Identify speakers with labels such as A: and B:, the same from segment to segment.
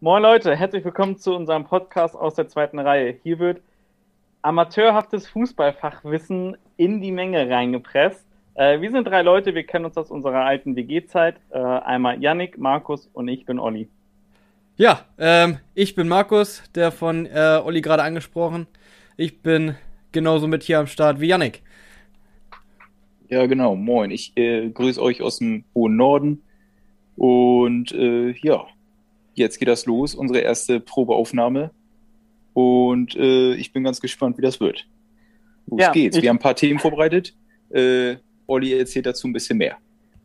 A: Moin Leute, herzlich willkommen zu unserem Podcast aus der zweiten Reihe. Hier wird amateurhaftes Fußballfachwissen in die Menge reingepresst. Äh, wir sind drei Leute, wir kennen uns aus unserer alten WG-Zeit. Äh, einmal Yannick, Markus und ich bin Olli.
B: Ja, ähm, ich bin Markus, der von äh, Olli gerade angesprochen. Ich bin genauso mit hier am Start wie Yannick.
C: Ja, genau. Moin. Ich äh, grüße euch aus dem hohen Norden. Und äh, ja, jetzt geht das los, unsere erste Probeaufnahme. Und äh, ich bin ganz gespannt, wie das wird. Los ja, geht's. Wir haben ein paar Themen vorbereitet. Äh, Olli erzählt dazu ein bisschen mehr.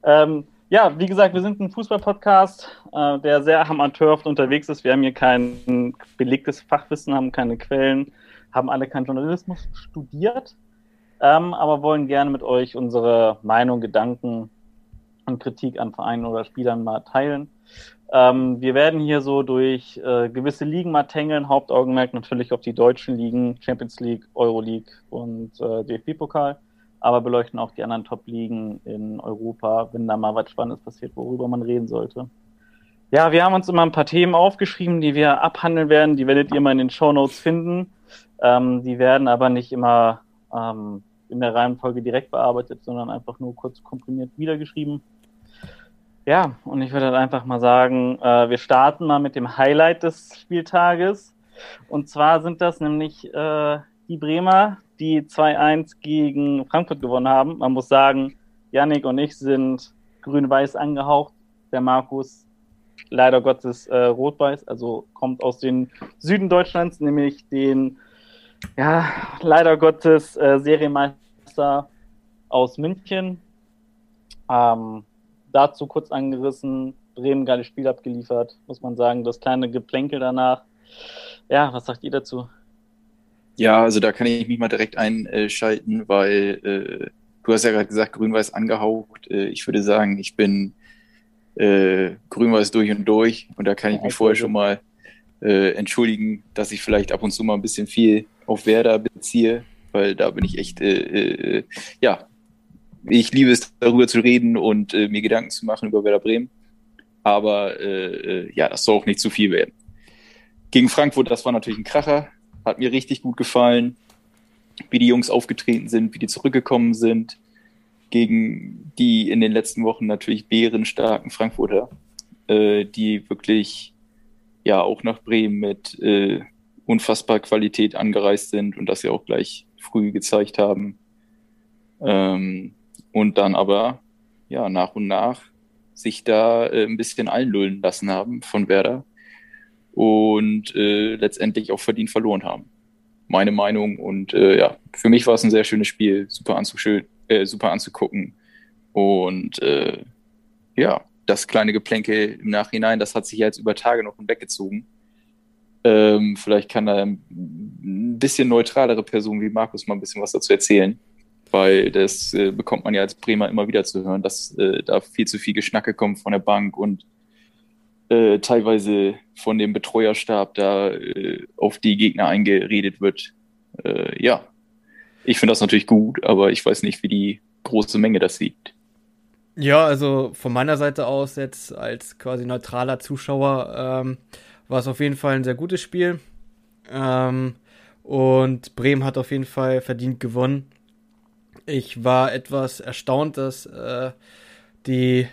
A: Ähm, ja, wie gesagt, wir sind ein Fußball-Podcast, äh, der sehr amateurhaft unterwegs ist. Wir haben hier kein belegtes Fachwissen, haben keine Quellen, haben alle keinen Journalismus studiert, ähm, aber wollen gerne mit euch unsere Meinung, Gedanken und Kritik an Vereinen oder Spielern mal teilen. Ähm, wir werden hier so durch äh, gewisse Ligen mal tängeln, Hauptaugenmerk natürlich auf die deutschen Ligen, Champions League, Euroleague und äh, DFB-Pokal aber beleuchten auch die anderen Top-Ligen in Europa, wenn da mal was Spannendes passiert, worüber man reden sollte. Ja, wir haben uns immer ein paar Themen aufgeschrieben, die wir abhandeln werden. Die werdet ihr mal in den Show Notes finden. Ähm, die werden aber nicht immer ähm, in der Reihenfolge direkt bearbeitet, sondern einfach nur kurz komprimiert wiedergeschrieben. Ja, und ich würde halt einfach mal sagen, äh, wir starten mal mit dem Highlight des Spieltages. Und zwar sind das nämlich äh, die Bremer, die 2-1 gegen Frankfurt gewonnen haben. Man muss sagen, Yannick und ich sind grün-weiß angehaucht. Der Markus leider Gottes äh, rot-weiß, also kommt aus dem Süden Deutschlands, nämlich den, ja, leider Gottes äh, Serienmeister aus München. Ähm, dazu kurz angerissen, Bremen geiles Spiel abgeliefert, muss man sagen. Das kleine Geplänkel danach. Ja, was sagt ihr dazu?
C: Ja, also da kann ich mich mal direkt einschalten, weil äh, du hast ja gerade gesagt, grün-weiß angehaucht. Äh, ich würde sagen, ich bin äh, grün-weiß durch und durch und da kann ich mich vorher schon mal äh, entschuldigen, dass ich vielleicht ab und zu mal ein bisschen viel auf Werder beziehe, weil da bin ich echt, äh, äh, ja, ich liebe es, darüber zu reden und äh, mir Gedanken zu machen über Werder Bremen. Aber äh, äh ja, das soll auch nicht zu viel werden. Gegen Frankfurt, das war natürlich ein Kracher. Hat mir richtig gut gefallen, wie die Jungs aufgetreten sind, wie die zurückgekommen sind gegen die in den letzten Wochen natürlich bärenstarken Frankfurter, äh, die wirklich ja auch nach Bremen mit äh, unfassbar Qualität angereist sind und das ja auch gleich früh gezeigt haben. Ähm, und dann aber ja nach und nach sich da äh, ein bisschen einlullen lassen haben von Werder und äh, letztendlich auch verdient verloren haben. Meine Meinung. Und äh, ja, für mich war es ein sehr schönes Spiel, super, äh, super anzugucken. Und äh, ja, das kleine Geplänke im Nachhinein, das hat sich jetzt über Tage noch hinweggezogen. Ähm, vielleicht kann da ein bisschen neutralere Person wie Markus mal ein bisschen was dazu erzählen, weil das äh, bekommt man ja als Bremer immer wieder zu hören, dass äh, da viel zu viel Geschnacke kommt von der Bank und äh, teilweise von dem Betreuerstab da äh, auf die Gegner eingeredet wird. Äh, ja, ich finde das natürlich gut, aber ich weiß nicht, wie die große Menge das sieht.
B: Ja, also von meiner Seite aus jetzt als quasi neutraler Zuschauer ähm, war es auf jeden Fall ein sehr gutes Spiel. Ähm, und Bremen hat auf jeden Fall verdient gewonnen. Ich war etwas erstaunt, dass äh, die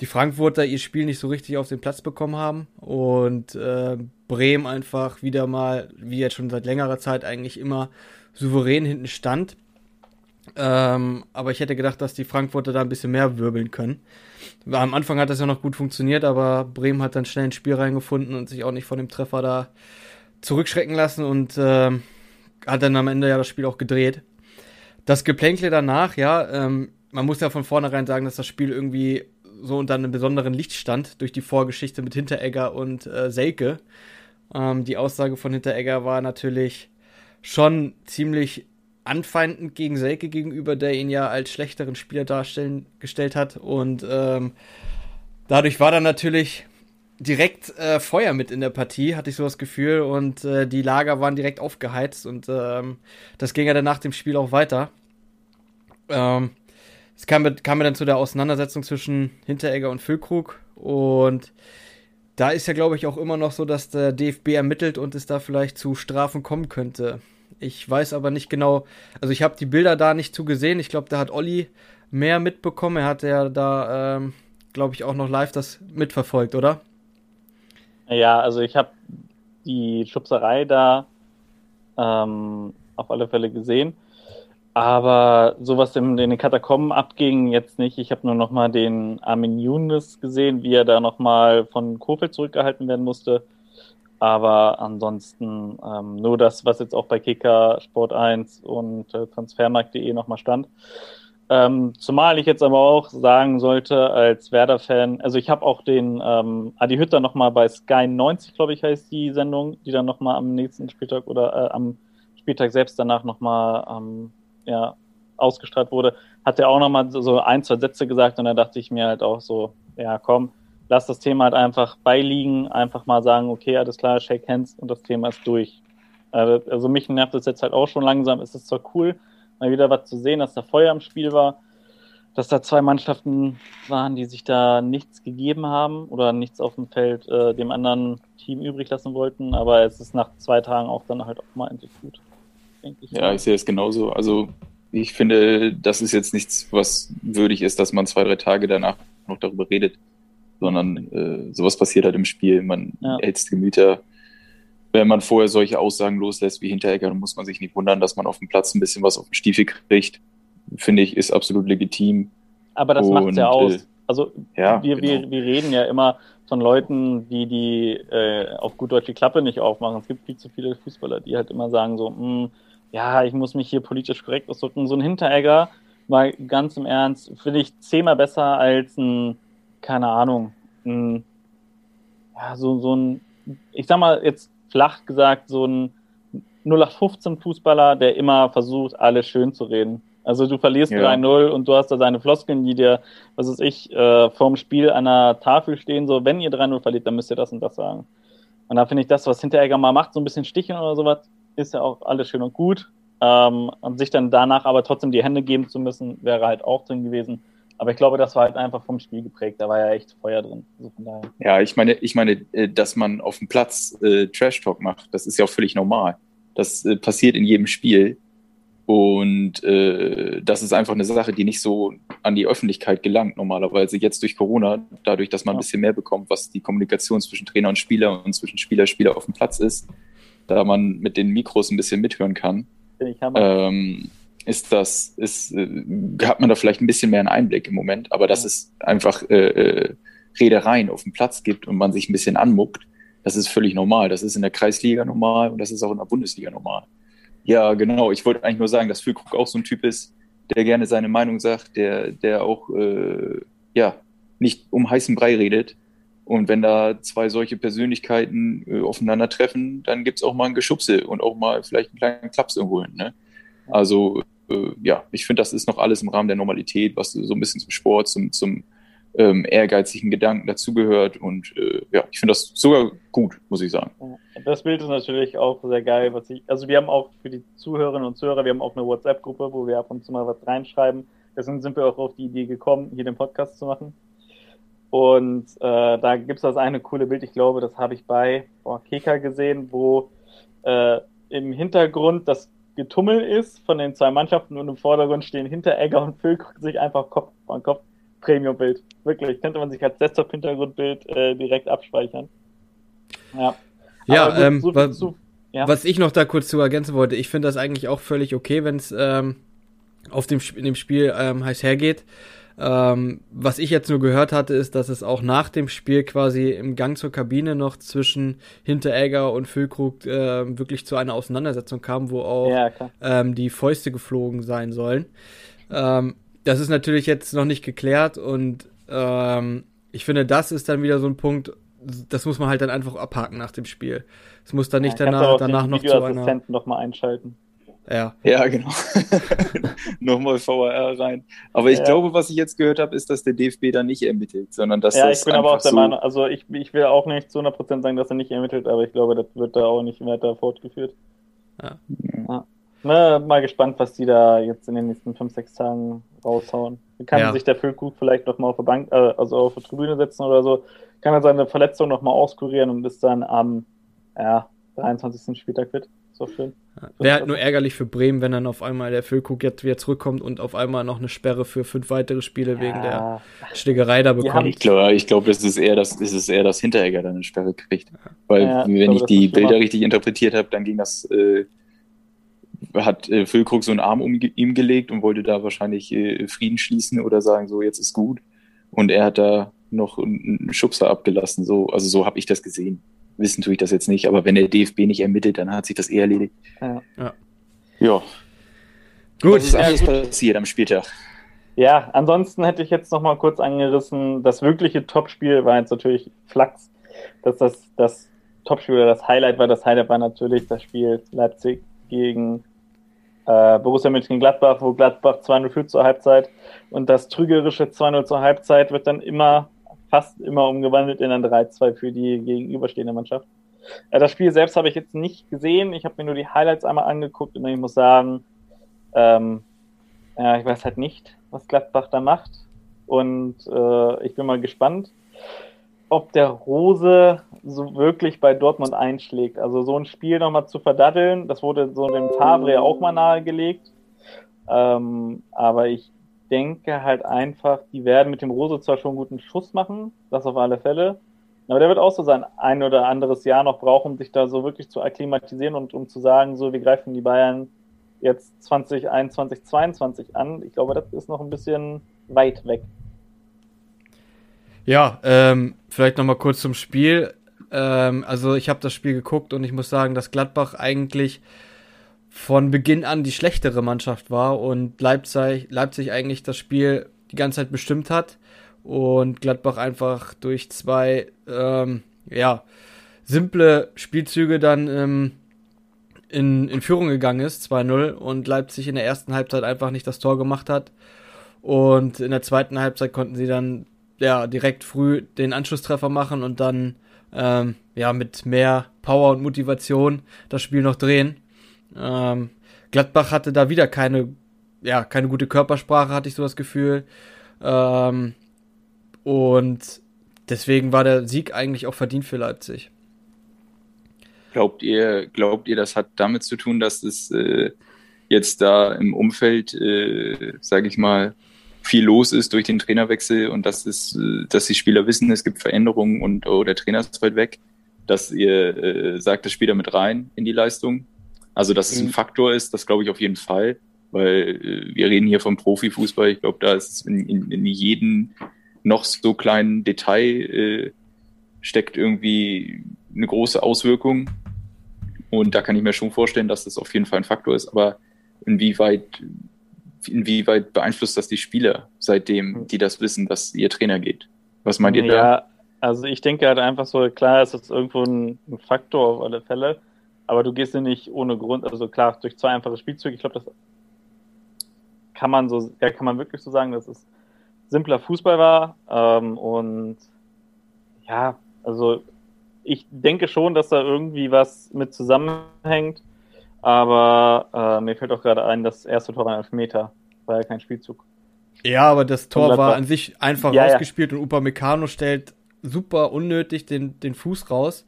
B: die Frankfurter ihr Spiel nicht so richtig auf den Platz bekommen haben und äh, Bremen einfach wieder mal, wie jetzt schon seit längerer Zeit eigentlich immer souverän hinten stand. Ähm, aber ich hätte gedacht, dass die Frankfurter da ein bisschen mehr wirbeln können. Am Anfang hat das ja noch gut funktioniert, aber Bremen hat dann schnell ins Spiel reingefunden und sich auch nicht von dem Treffer da zurückschrecken lassen und äh, hat dann am Ende ja das Spiel auch gedreht. Das Geplänkle danach, ja, ähm, man muss ja von vornherein sagen, dass das Spiel irgendwie so unter einem besonderen Licht stand durch die Vorgeschichte mit Hinteregger und äh, Selke. Ähm, die Aussage von Hinteregger war natürlich schon ziemlich anfeindend gegen Selke gegenüber, der ihn ja als schlechteren Spieler darstellen gestellt hat. Und ähm, dadurch war dann natürlich direkt äh, Feuer mit in der Partie, hatte ich so das Gefühl. Und äh, die Lager waren direkt aufgeheizt. Und ähm, das ging ja dann nach dem Spiel auch weiter. Ähm, es kam, kam dann zu der Auseinandersetzung zwischen Hinteregger und Füllkrug und da ist ja, glaube ich, auch immer noch so, dass der DFB ermittelt und es da vielleicht zu Strafen kommen könnte. Ich weiß aber nicht genau, also ich habe die Bilder da nicht zu gesehen. Ich glaube, da hat Olli mehr mitbekommen. Er hat ja da, ähm, glaube ich, auch noch live das mitverfolgt, oder?
A: Ja, also ich habe die Schubserei da ähm, auf alle Fälle gesehen. Aber sowas in, den Katakomben abging jetzt nicht. Ich habe nur noch mal den Armin Younes gesehen, wie er da noch mal von Kofeld zurückgehalten werden musste. Aber ansonsten ähm, nur das, was jetzt auch bei Kicker, Sport 1 und äh, Transfermarkt.de nochmal stand. Ähm, zumal ich jetzt aber auch sagen sollte, als Werder-Fan, also ich habe auch den ähm, Adi Hütter nochmal bei Sky 90, glaube ich, heißt die Sendung, die dann nochmal am nächsten Spieltag oder äh, am Spieltag selbst danach nochmal ähm, ja, ausgestrahlt wurde, hat er auch nochmal so ein, zwei Sätze gesagt und da dachte ich mir halt auch so, ja komm, lass das Thema halt einfach beiliegen, einfach mal sagen, okay, alles klar, shake hands und das Thema ist durch. Also, also mich nervt es jetzt halt auch schon langsam, es ist zwar cool, mal wieder was zu sehen, dass da Feuer im Spiel war, dass da zwei Mannschaften waren, die sich da nichts gegeben haben oder nichts auf dem Feld äh, dem anderen Team übrig lassen wollten, aber es ist nach zwei Tagen auch dann halt auch mal endlich gut
C: denke ich. Ja, ich sehe es genauso. Also ich finde, das ist jetzt nichts, was würdig ist, dass man zwei, drei Tage danach noch darüber redet, sondern äh, sowas passiert halt im Spiel. Man ja. erhitzt Gemüter. Wenn man vorher solche Aussagen loslässt wie Hinteregger, dann muss man sich nicht wundern, dass man auf dem Platz ein bisschen was auf den Stiefel kriegt. Finde ich, ist absolut legitim.
A: Aber das macht es ja aus. Äh, also ja, wir, genau. wir, wir reden ja immer von Leuten, die die äh, auf gut Deutsch die Klappe nicht aufmachen. Es gibt viel zu viele Fußballer, die halt immer sagen so, mh, hm, ja, ich muss mich hier politisch korrekt ausdrücken. So ein Hinteregger, mal ganz im Ernst, finde ich zehnmal besser als ein, keine Ahnung, ein, ja, so, so ein, ich sag mal jetzt flach gesagt, so ein 0815 Fußballer, der immer versucht, alles schön zu reden. Also du verlierst ja. 3-0 und du hast da seine Floskeln, die dir, was weiß ich, äh, vorm Spiel an der Tafel stehen, so, wenn ihr 3-0 verliert, dann müsst ihr das und das sagen. Und da finde ich das, was Hinteregger mal macht, so ein bisschen sticheln oder sowas, ist ja auch alles schön und gut. Ähm, und sich dann danach aber trotzdem die Hände geben zu müssen, wäre halt auch drin gewesen. Aber ich glaube, das war halt einfach vom Spiel geprägt. Da war ja echt Feuer drin.
C: Also ja, ich meine, ich meine, äh, dass man auf dem Platz äh, Trash Talk macht, das ist ja auch völlig normal. Das äh, passiert in jedem Spiel. Und äh, das ist einfach eine Sache, die nicht so an die Öffentlichkeit gelangt normalerweise. Jetzt durch Corona, dadurch, dass man ja. ein bisschen mehr bekommt, was die Kommunikation zwischen Trainer und Spieler und zwischen Spieler Spieler auf dem Platz ist, da man mit den Mikros ein bisschen mithören kann, ähm, ist das, ist, äh, hat man da vielleicht ein bisschen mehr einen Einblick im Moment, aber dass es einfach äh, äh, Redereien auf dem Platz gibt und man sich ein bisschen anmuckt, das ist völlig normal. Das ist in der Kreisliga normal und das ist auch in der Bundesliga normal. Ja, genau. Ich wollte eigentlich nur sagen, dass Füllkrug auch so ein Typ ist, der gerne seine Meinung sagt, der, der auch äh, ja nicht um heißen Brei redet, und wenn da zwei solche Persönlichkeiten äh, aufeinandertreffen, dann gibt's auch mal ein Geschubse und auch mal vielleicht einen kleinen Klaps irgendwo hin. Ne? Also äh, ja, ich finde, das ist noch alles im Rahmen der Normalität, was so ein bisschen zum Sport, zum, zum ähm, ehrgeizigen Gedanken dazugehört. Und äh, ja, ich finde das sogar gut, muss ich sagen.
A: Das Bild ist natürlich auch sehr geil, was ich. Also wir haben auch für die Zuhörerinnen und Zuhörer, wir haben auch eine WhatsApp-Gruppe, wo wir ab und zu mal was reinschreiben. Deswegen sind wir auch auf die Idee gekommen, hier den Podcast zu machen. Und äh, da gibt es das eine coole Bild, ich glaube, das habe ich bei boah, Keka gesehen, wo äh, im Hintergrund das Getummel ist von den zwei Mannschaften und im Vordergrund stehen Hinteregger und Füllkrug sich einfach Kopf an Kopf. Premium-Bild. Wirklich, könnte man sich als Desktop-Hintergrundbild äh, direkt abspeichern.
B: Ja, ja, gut, ähm, so was, zu, ja, was, ich noch da kurz zu ergänzen wollte, ich finde das eigentlich auch völlig okay, wenn es ähm, auf dem, in dem Spiel ähm, heiß hergeht. Ähm, was ich jetzt nur gehört hatte, ist, dass es auch nach dem Spiel quasi im Gang zur Kabine noch zwischen Hinteregger und Füllkrug äh, wirklich zu einer Auseinandersetzung kam, wo auch ja, ähm, die Fäuste geflogen sein sollen. Ähm, das ist natürlich jetzt noch nicht geklärt und ähm, ich finde, das ist dann wieder so ein Punkt, das muss man halt dann einfach abhaken nach dem Spiel. Es muss dann nicht ja, danach, danach noch zu einer...
A: noch mal einschalten.
C: Ja. Ja, genau. Nochmal VAR rein. Aber ich ja. glaube, was ich jetzt gehört habe, ist, dass der DFB da nicht ermittelt, sondern dass
A: Ja, ich bin aber auch der so Meinung, also ich, ich will auch nicht zu 100% sagen, dass er nicht ermittelt, aber ich glaube, das wird da auch nicht weiter fortgeführt. Ja. ja. Na, mal gespannt, was die da jetzt in den nächsten 5, 6 Tagen raushauen. Kann ja. sich der Füllkrug vielleicht noch mal auf der Bank, äh, also auf der Tribüne setzen oder so. kann er seine Verletzung nochmal auskurieren und ist dann am ja, 23. Spieltag fit. So schön.
B: Wäre halt nur ärgerlich für Bremen, wenn dann auf einmal der Füllkrug jetzt wieder zurückkommt und auf einmal noch eine Sperre für fünf weitere Spiele ja. wegen der Schlägerei da bekommt.
C: Ich glaube, ich glaub, es ist eher, dass, es ist eher, dass Hinteregger dann eine Sperre kriegt. Weil, ja, wenn ich, glaube, ich die Bilder richtig interpretiert habe, dann ging das, äh, hat äh, Füllkrug so einen Arm um ihm gelegt und wollte da wahrscheinlich äh, Frieden schließen oder sagen, so, jetzt ist gut. Und er hat da noch einen Schubser abgelassen. So, also so habe ich das gesehen wissen tue ich das jetzt nicht, aber wenn der DFB nicht ermittelt, dann hat sich das eh erledigt. Ja. ja. ja. Gut. Was ist alles passiert am Spieltag?
A: Ja, ansonsten hätte ich jetzt noch mal kurz angerissen, das wirkliche Topspiel war jetzt natürlich Flachs, dass das das Topspiel oder das Highlight war. Das Highlight war natürlich das Spiel Leipzig gegen äh, Borussia Mönchengladbach, wo Gladbach 2-0 führt zur Halbzeit. Und das trügerische 2-0 zur Halbzeit wird dann immer fast immer umgewandelt in ein 3-2 für die gegenüberstehende Mannschaft. Äh, das Spiel selbst habe ich jetzt nicht gesehen. Ich habe mir nur die Highlights einmal angeguckt und ich muss sagen, ähm, ja, ich weiß halt nicht, was Gladbach da macht. Und äh, ich bin mal gespannt, ob der Rose so wirklich bei Dortmund einschlägt. Also so ein Spiel nochmal zu verdaddeln, das wurde so dem Fabre auch mal nahegelegt. Ähm, aber ich denke halt einfach, die werden mit dem Rose zwar schon einen guten Schuss machen, das auf alle Fälle, aber der wird auch so sein ein oder anderes Jahr noch brauchen, um sich da so wirklich zu akklimatisieren und um zu sagen, so, wir greifen die Bayern jetzt 2021, 2022 an. Ich glaube, das ist noch ein bisschen weit weg.
B: Ja, ähm, vielleicht nochmal kurz zum Spiel. Ähm, also ich habe das Spiel geguckt und ich muss sagen, dass Gladbach eigentlich von Beginn an die schlechtere Mannschaft war und Leipzig, Leipzig eigentlich das Spiel die ganze Zeit bestimmt hat und Gladbach einfach durch zwei ähm, ja, simple Spielzüge dann ähm, in, in Führung gegangen ist, 2-0 und Leipzig in der ersten Halbzeit einfach nicht das Tor gemacht hat und in der zweiten Halbzeit konnten sie dann ja direkt früh den Anschlusstreffer machen und dann ähm, ja mit mehr Power und Motivation das Spiel noch drehen ähm, Gladbach hatte da wieder keine, ja, keine gute Körpersprache, hatte ich so das Gefühl. Ähm, und deswegen war der Sieg eigentlich auch verdient für Leipzig.
C: Glaubt ihr, glaubt ihr, das hat damit zu tun, dass es äh, jetzt da im Umfeld, äh, sage ich mal, viel los ist durch den Trainerwechsel und dass es, äh, dass die Spieler wissen, es gibt Veränderungen und oh, der Trainer ist weit weg, dass ihr äh, sagt, das spielt da mit rein in die Leistung? Also, dass es ein mhm. Faktor ist, das glaube ich auf jeden Fall, weil äh, wir reden hier vom Profifußball. Ich glaube, da ist es in, in, in jedem noch so kleinen Detail äh, steckt irgendwie eine große Auswirkung. Und da kann ich mir schon vorstellen, dass das auf jeden Fall ein Faktor ist. Aber inwieweit, inwieweit beeinflusst das die Spieler, seitdem mhm. die das wissen, dass ihr Trainer geht? Was meint ihr
A: ja, da? Ja, also ich denke halt einfach so, klar ist das irgendwo ein, ein Faktor auf alle Fälle. Aber du gehst ja nicht ohne Grund, also klar, durch zwei einfache Spielzüge, ich glaube, das kann man so, ja, kann man wirklich so sagen, dass es simpler Fußball war. Ähm, und ja, also ich denke schon, dass da irgendwie was mit zusammenhängt. Aber äh, mir fällt auch gerade ein, das erste Tor war ein Elfmeter, war ja kein Spielzug.
B: Ja, aber das Tor war an sich einfach ja, rausgespielt ja. und Upamecano stellt super unnötig den, den Fuß raus.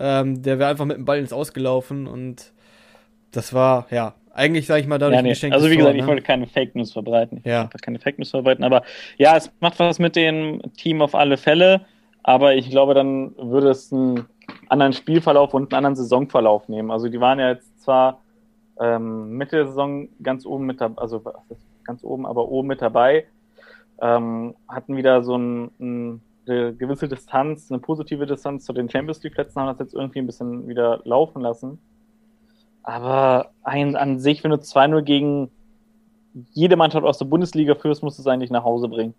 B: Ähm, der wäre einfach mit dem Ball ins Ausgelaufen und das war, ja, eigentlich sage ich mal dadurch ja, nee.
A: ein Also wie gesagt, Tor, ne? ich wollte keine Fake News verbreiten. Ich ja. keine Fake News verbreiten, aber ja, es macht was mit dem Team auf alle Fälle, aber ich glaube, dann würde es einen anderen Spielverlauf und einen anderen Saisonverlauf nehmen. Also die waren ja jetzt zwar ähm, Mitte der Saison ganz oben mit dabei, also ganz oben, aber oben mit dabei, ähm, hatten wieder so ein, ein eine gewisse Distanz, eine positive Distanz zu den Champions League Plätzen, haben das jetzt irgendwie ein bisschen wieder laufen lassen. Aber ein, an sich, wenn du 2-0 gegen jede Mannschaft aus der Bundesliga führst, musst du es eigentlich nach Hause bringen.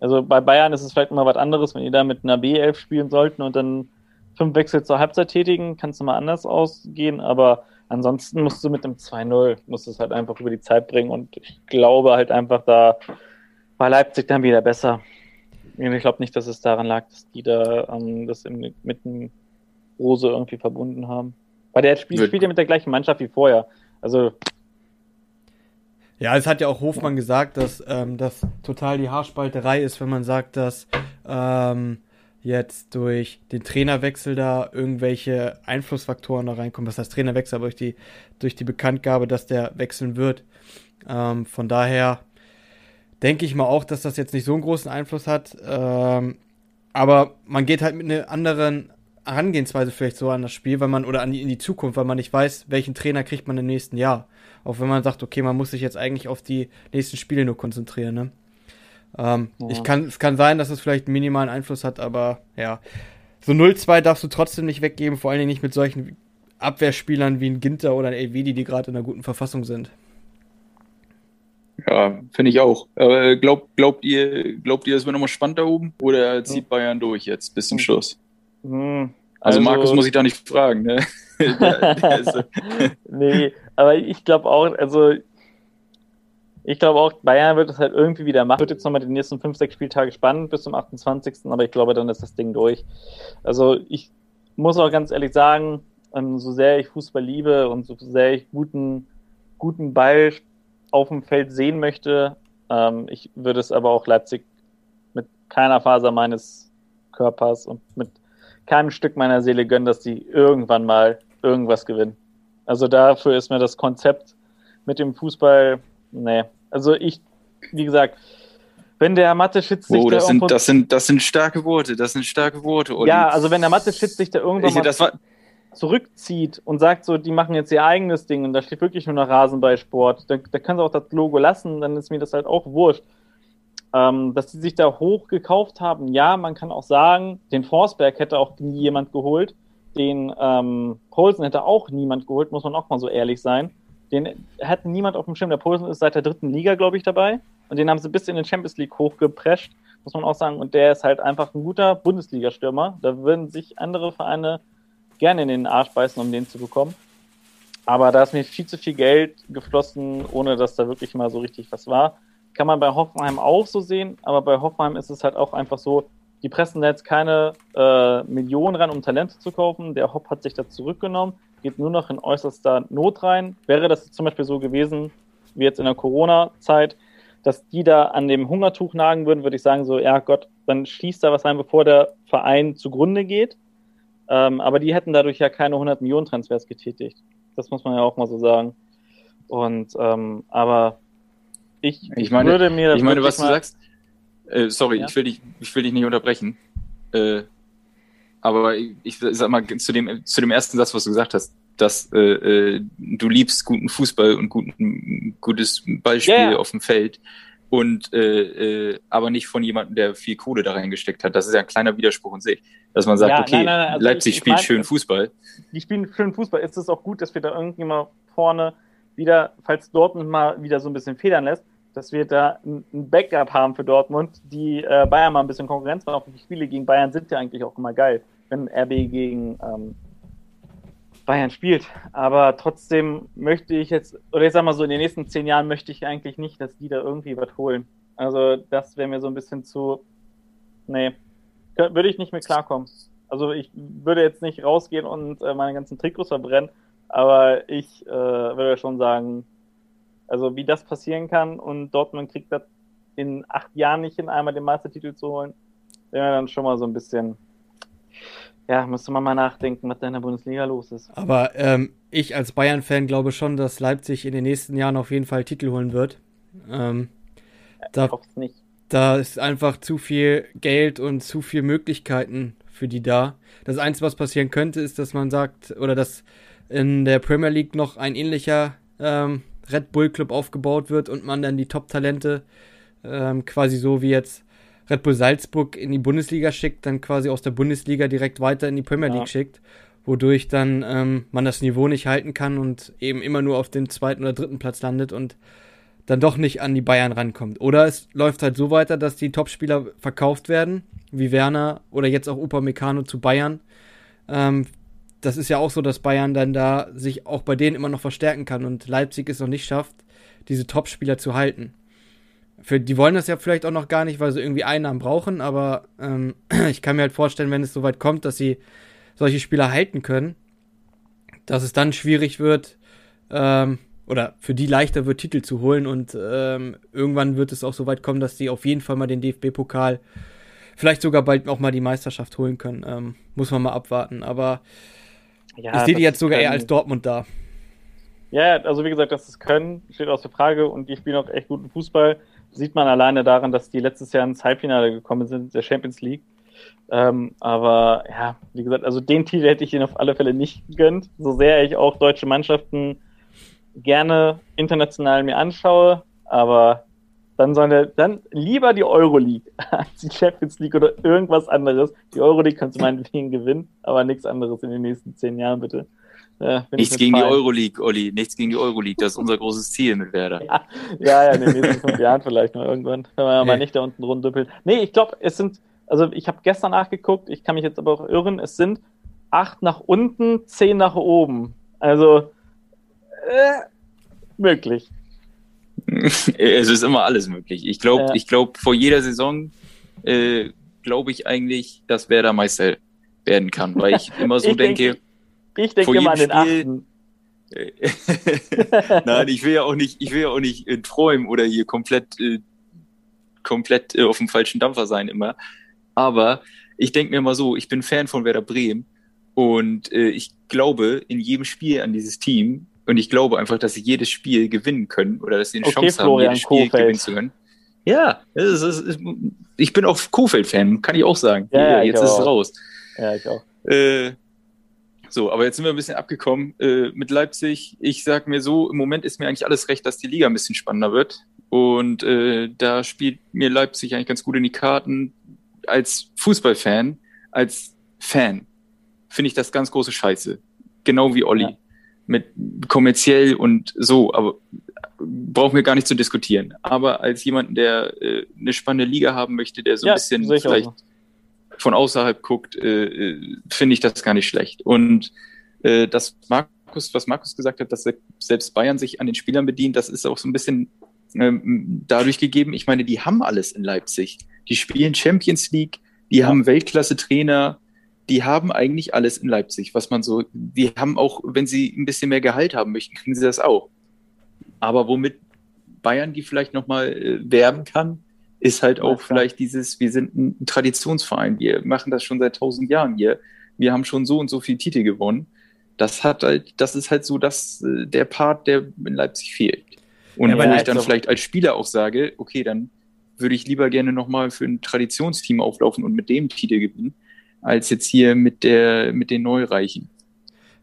A: Also bei Bayern ist es vielleicht immer was anderes, wenn ihr da mit einer B11 spielen sollten und dann fünf Wechsel zur Halbzeit tätigen, kannst du mal anders ausgehen, aber ansonsten musst du mit dem 2-0, musst es halt einfach über die Zeit bringen und ich glaube halt einfach, da war Leipzig dann wieder besser. Ich glaube nicht, dass es daran lag, dass die da ähm, das im, mit dem Rose irgendwie verbunden haben. Weil der spielt, spielt ja mit der gleichen Mannschaft wie vorher. Also.
B: Ja, es hat ja auch Hofmann gesagt, dass ähm, das total die Haarspalterei ist, wenn man sagt, dass ähm, jetzt durch den Trainerwechsel da irgendwelche Einflussfaktoren da reinkommen. Das heißt Trainerwechsel, aber durch die, durch die Bekanntgabe, dass der wechseln wird. Ähm, von daher denke ich mal auch, dass das jetzt nicht so einen großen Einfluss hat. Ähm, aber man geht halt mit einer anderen Herangehensweise vielleicht so an das Spiel, weil man oder an die, in die Zukunft, weil man nicht weiß, welchen Trainer kriegt man im nächsten Jahr. Auch wenn man sagt, okay, man muss sich jetzt eigentlich auf die nächsten Spiele nur konzentrieren. Ne? Ähm, ja. ich kann, es kann sein, dass es vielleicht einen minimalen Einfluss hat, aber ja. So 0-2 darfst du trotzdem nicht weggeben, vor allen Dingen nicht mit solchen Abwehrspielern wie ein Ginter oder ein Elvedi, die gerade in einer guten Verfassung sind.
C: Ja, finde ich auch. Aber glaubt, glaubt ihr, glaubt ihr, es wird nochmal spannend da oben? Oder zieht Bayern durch jetzt bis zum hm. Schluss? Hm. Also, also, Markus muss ich da nicht fragen, ne? der,
A: der nee, aber ich glaube auch, also ich glaube auch, Bayern wird es halt irgendwie wieder machen. Wird jetzt nochmal die nächsten fünf, sechs Spieltage spannend bis zum 28. Aber ich glaube, dann ist das Ding durch. Also ich muss auch ganz ehrlich sagen, ähm, so sehr ich Fußball liebe und so sehr ich guten, guten Ball auf dem Feld sehen möchte, ähm, ich würde es aber auch Leipzig mit keiner Faser meines Körpers und mit keinem Stück meiner Seele gönnen, dass die irgendwann mal irgendwas gewinnen. Also dafür ist mir das Konzept mit dem Fußball nee. Also ich, wie gesagt, wenn der Mathe-Schitz
C: sich oh, das sind, das sind, das sind starke Worte, das sind starke Worte.
A: Olli. Ja, also wenn der Mathe-Schitz sich da irgendwann ich, mal zurückzieht und sagt so, die machen jetzt ihr eigenes Ding und da steht wirklich nur noch Rasenballsport, da, da können sie auch das Logo lassen, dann ist mir das halt auch wurscht. Ähm, dass sie sich da hoch gekauft haben, ja, man kann auch sagen, den Forsberg hätte auch nie jemand geholt, den ähm, Poulsen hätte auch niemand geholt, muss man auch mal so ehrlich sein. Den hat niemand auf dem Schirm. Der Posen ist seit der dritten Liga, glaube ich, dabei. Und den haben sie bis in den Champions League hochgeprescht, muss man auch sagen. Und der ist halt einfach ein guter Bundesliga-Stürmer. Da würden sich andere Vereine gerne in den Arsch beißen, um den zu bekommen. Aber da ist mir viel zu viel Geld geflossen, ohne dass da wirklich mal so richtig was war. Kann man bei Hoffenheim auch so sehen, aber bei Hoffenheim ist es halt auch einfach so, die pressen da jetzt keine äh, Millionen ran, um Talente zu kaufen. Der Hopp hat sich da zurückgenommen geht nur noch in äußerster Not rein. Wäre das zum Beispiel so gewesen, wie jetzt in der Corona-Zeit, dass die da an dem Hungertuch nagen würden, würde ich sagen, so, ja Gott, dann schließt da was rein, bevor der Verein zugrunde geht. Ähm, aber die hätten dadurch ja keine 100 Millionen Transfers getätigt. Das muss man ja auch mal so sagen. Und, ähm, aber ich,
C: ich meine, würde mir Ich meine, was du sagst, äh, sorry, ja? ich, will dich, ich will dich nicht unterbrechen. Äh, aber ich, ich sag mal zu dem, zu dem ersten Satz, was du gesagt hast, dass äh, äh, du liebst guten Fußball und guten, gutes Ballspiel yeah. auf dem Feld und äh, äh, aber nicht von jemandem, der viel Kohle da reingesteckt hat. Das ist ja ein kleiner Widerspruch in sich, dass man sagt, ja, okay, nein, nein, nein. Also Leipzig ich, ich spielt mein, schön Fußball.
A: Die spielen schön Fußball. Ist es auch gut, dass wir da irgendwie mal vorne wieder, falls Dortmund mal wieder so ein bisschen federn lässt, dass wir da ein Backup haben für Dortmund, die äh, Bayern mal ein bisschen Konkurrenz machen. Auch die Spiele gegen Bayern sind ja eigentlich auch immer geil wenn RB gegen ähm, Bayern spielt. Aber trotzdem möchte ich jetzt, oder ich sag mal so, in den nächsten zehn Jahren möchte ich eigentlich nicht, dass die da irgendwie was holen. Also das wäre mir so ein bisschen zu, nee, würde ich nicht mehr klarkommen. Also ich würde jetzt nicht rausgehen und äh, meine ganzen Trikots verbrennen, aber ich äh, würde schon sagen, also wie das passieren kann und Dortmund kriegt das in acht Jahren nicht hin, einmal den Meistertitel zu holen, wäre dann schon mal so ein bisschen ja, müsste man mal nachdenken, was da in der Bundesliga los ist.
B: Aber ähm, ich als Bayern-Fan glaube schon, dass Leipzig in den nächsten Jahren auf jeden Fall Titel holen wird. Ähm, da, ich nicht. Da ist einfach zu viel Geld und zu viel Möglichkeiten für die da. Das Einzige, was passieren könnte, ist, dass man sagt, oder dass in der Premier League noch ein ähnlicher ähm, Red Bull Club aufgebaut wird und man dann die Top-Talente ähm, quasi so wie jetzt Red Bull Salzburg in die Bundesliga schickt, dann quasi aus der Bundesliga direkt weiter in die Premier League ja. schickt, wodurch dann ähm, man das Niveau nicht halten kann und eben immer nur auf dem zweiten oder dritten Platz landet und dann doch nicht an die Bayern rankommt. Oder es läuft halt so weiter, dass die Topspieler verkauft werden, wie Werner oder jetzt auch Upamecano zu Bayern. Ähm, das ist ja auch so, dass Bayern dann da sich auch bei denen immer noch verstärken kann und Leipzig es noch nicht schafft, diese Topspieler zu halten. Für, die wollen das ja vielleicht auch noch gar nicht, weil sie irgendwie Einnahmen brauchen, aber ähm, ich kann mir halt vorstellen, wenn es soweit kommt, dass sie solche Spieler halten können, dass es dann schwierig wird, ähm, oder für die leichter wird, Titel zu holen und ähm, irgendwann wird es auch so weit kommen, dass sie auf jeden Fall mal den DFB-Pokal vielleicht sogar bald auch mal die Meisterschaft holen können. Ähm, muss man mal abwarten. Aber
A: Ja,
B: ich sehe die jetzt sogar eher
A: können-
B: als Dortmund da.
A: Ja, also wie gesagt, dass es können, steht außer Frage und die spielen auch echt guten Fußball. Sieht man alleine daran, dass die letztes Jahr ins Halbfinale gekommen sind, der Champions League. Ähm, aber ja, wie gesagt, also den Titel hätte ich ihnen auf alle Fälle nicht gegönnt, so sehr ich auch deutsche Mannschaften gerne international mir anschaue, aber dann sollen wir, dann lieber die Euroleague als die Champions League oder irgendwas anderes. Die Euroleague kannst du meinetwegen gewinnen, aber nichts anderes in den nächsten zehn Jahren, bitte. Äh, bin ich
C: Nichts gegen die
A: fein.
C: Euroleague, Olli. Nichts gegen die Euroleague. Das ist unser großes Ziel mit Werder.
A: Ja, ja, in den nächsten fünf Jahren vielleicht mal irgendwann, wenn man mal
B: Nee.
A: nicht da unten rumdüppelt. Nee, ich glaube, es sind, also ich habe gestern nachgeguckt, ich kann mich jetzt aber auch irren, es sind acht nach unten, zehn nach oben. Also, äh, möglich.
C: es ist immer alles möglich. Ich glaube,
A: Ja.
C: ich glaube, vor jeder Saison äh, glaube ich eigentlich, dass Werder Meister werden kann, weil ich immer so
A: Ich denke-
C: denke.
A: Ich denke
C: Vor
A: immer an den achten.
C: Nein, ich will ja auch nicht, ich will ja auch nicht äh, träumen oder hier komplett, äh, komplett äh, auf dem falschen Dampfer sein immer. Aber ich denke mir mal so, ich bin Fan von Werder Bremen und äh, ich glaube in jedem Spiel an dieses Team und ich glaube einfach, dass sie jedes Spiel gewinnen können oder dass sie eine
A: Okay,
C: Chance haben,
A: Florian
C: jedes Spiel
A: Kohfeldt.
C: gewinnen zu können. Ja, ist, ist, ich bin auch Kofeld-Fan, kann ich auch sagen.
A: Ja,
C: jetzt ist es raus.
A: Ja, ich auch.
C: Äh, so, aber jetzt sind wir ein bisschen abgekommen äh, mit Leipzig. Ich sag mir so, im Moment ist mir eigentlich alles recht, dass die Liga ein bisschen spannender wird. Und äh, da spielt mir Leipzig eigentlich ganz gut in die Karten. Als Fußballfan, als Fan, finde ich das ganz große Scheiße. Genau wie Olli.
A: Ja.
C: Mit kommerziell und so, aber brauchen wir gar nicht zu diskutieren. Aber als jemand, der äh, eine spannende Liga haben möchte, der so
A: Ja,
C: ein bisschen
A: auch
C: vielleicht
A: so.
C: von außerhalb guckt, äh, äh, finde ich das gar nicht schlecht. Und äh, das Markus, was Markus gesagt hat, dass se- selbst Bayern sich an den Spielern bedient, das ist auch so ein bisschen ähm, dadurch gegeben. Ich meine, die haben alles in Leipzig. Die spielen Champions League, die
A: Ja.
C: haben Weltklasse-Trainer, die haben eigentlich alles in Leipzig, was man so, die haben auch, wenn sie ein bisschen mehr Gehalt haben möchten, kriegen sie das auch. Aber womit Bayern die vielleicht nochmal äh, werben kann, ist halt
A: Ja,
C: auch
A: klar.
C: vielleicht dieses, wir sind ein Traditionsverein, wir machen das schon seit tausend Jahren hier, wir haben schon so und so viele Titel gewonnen. Das hat halt, das ist halt so das, äh, der Part, der in Leipzig fehlt. Und
B: Ja,
C: wo ich dann vielleicht als Spieler auch sage, okay, dann würde ich lieber gerne nochmal für ein Traditionsteam auflaufen und mit dem Titel gewinnen, als jetzt hier mit der, mit den Neureichen.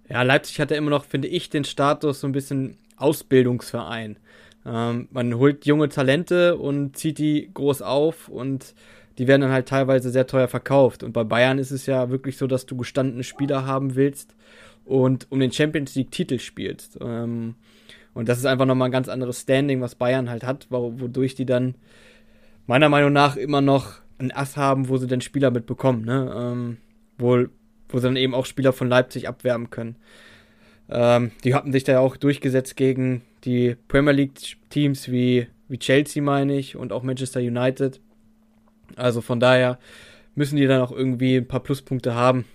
B: Ja, Leipzig hat ja immer noch, finde ich, den Status so ein bisschen Ausbildungsverein. Ähm, man holt junge Talente und zieht die groß auf und die werden dann halt teilweise sehr teuer verkauft. Und bei Bayern ist es ja wirklich so, dass du gestandene Spieler haben willst und um den Champions League Titel spielst. Ähm, und das ist einfach nochmal ein ganz anderes Standing, was Bayern halt hat, wo- wodurch die dann meiner Meinung nach immer noch ein Ass haben, wo sie den Spieler mitbekommen, ne? Ähm, wo, wo sie dann eben auch Spieler von Leipzig abwerben können. Ähm, die hatten sich da ja auch durchgesetzt gegen die Premier League Teams wie, wie Chelsea, meine ich, und auch Manchester United. Also von daher müssen die dann auch irgendwie ein paar Pluspunkte haben.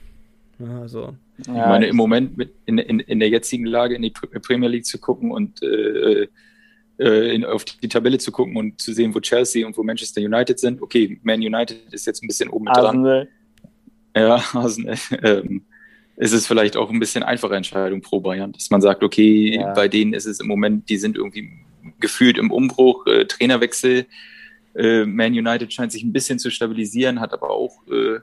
B: Ja, also,
C: ich meine, im Moment mit in, in, in der jetzigen Lage in die Pr- Premier League zu gucken und äh, äh, in, auf die Tabelle zu gucken und zu sehen, wo Chelsea und wo Manchester United sind. Okay, Man United ist jetzt ein bisschen oben mit dran.
A: Arsenal.
C: Ja, also, ähm, ist es vielleicht auch ein bisschen einfache Entscheidung pro Bayern, dass man sagt, okay,
A: Ja.
C: bei denen ist es im Moment, die sind irgendwie gefühlt im Umbruch, äh, Trainerwechsel. Äh, Man United scheint sich ein bisschen zu stabilisieren, hat aber auch, äh,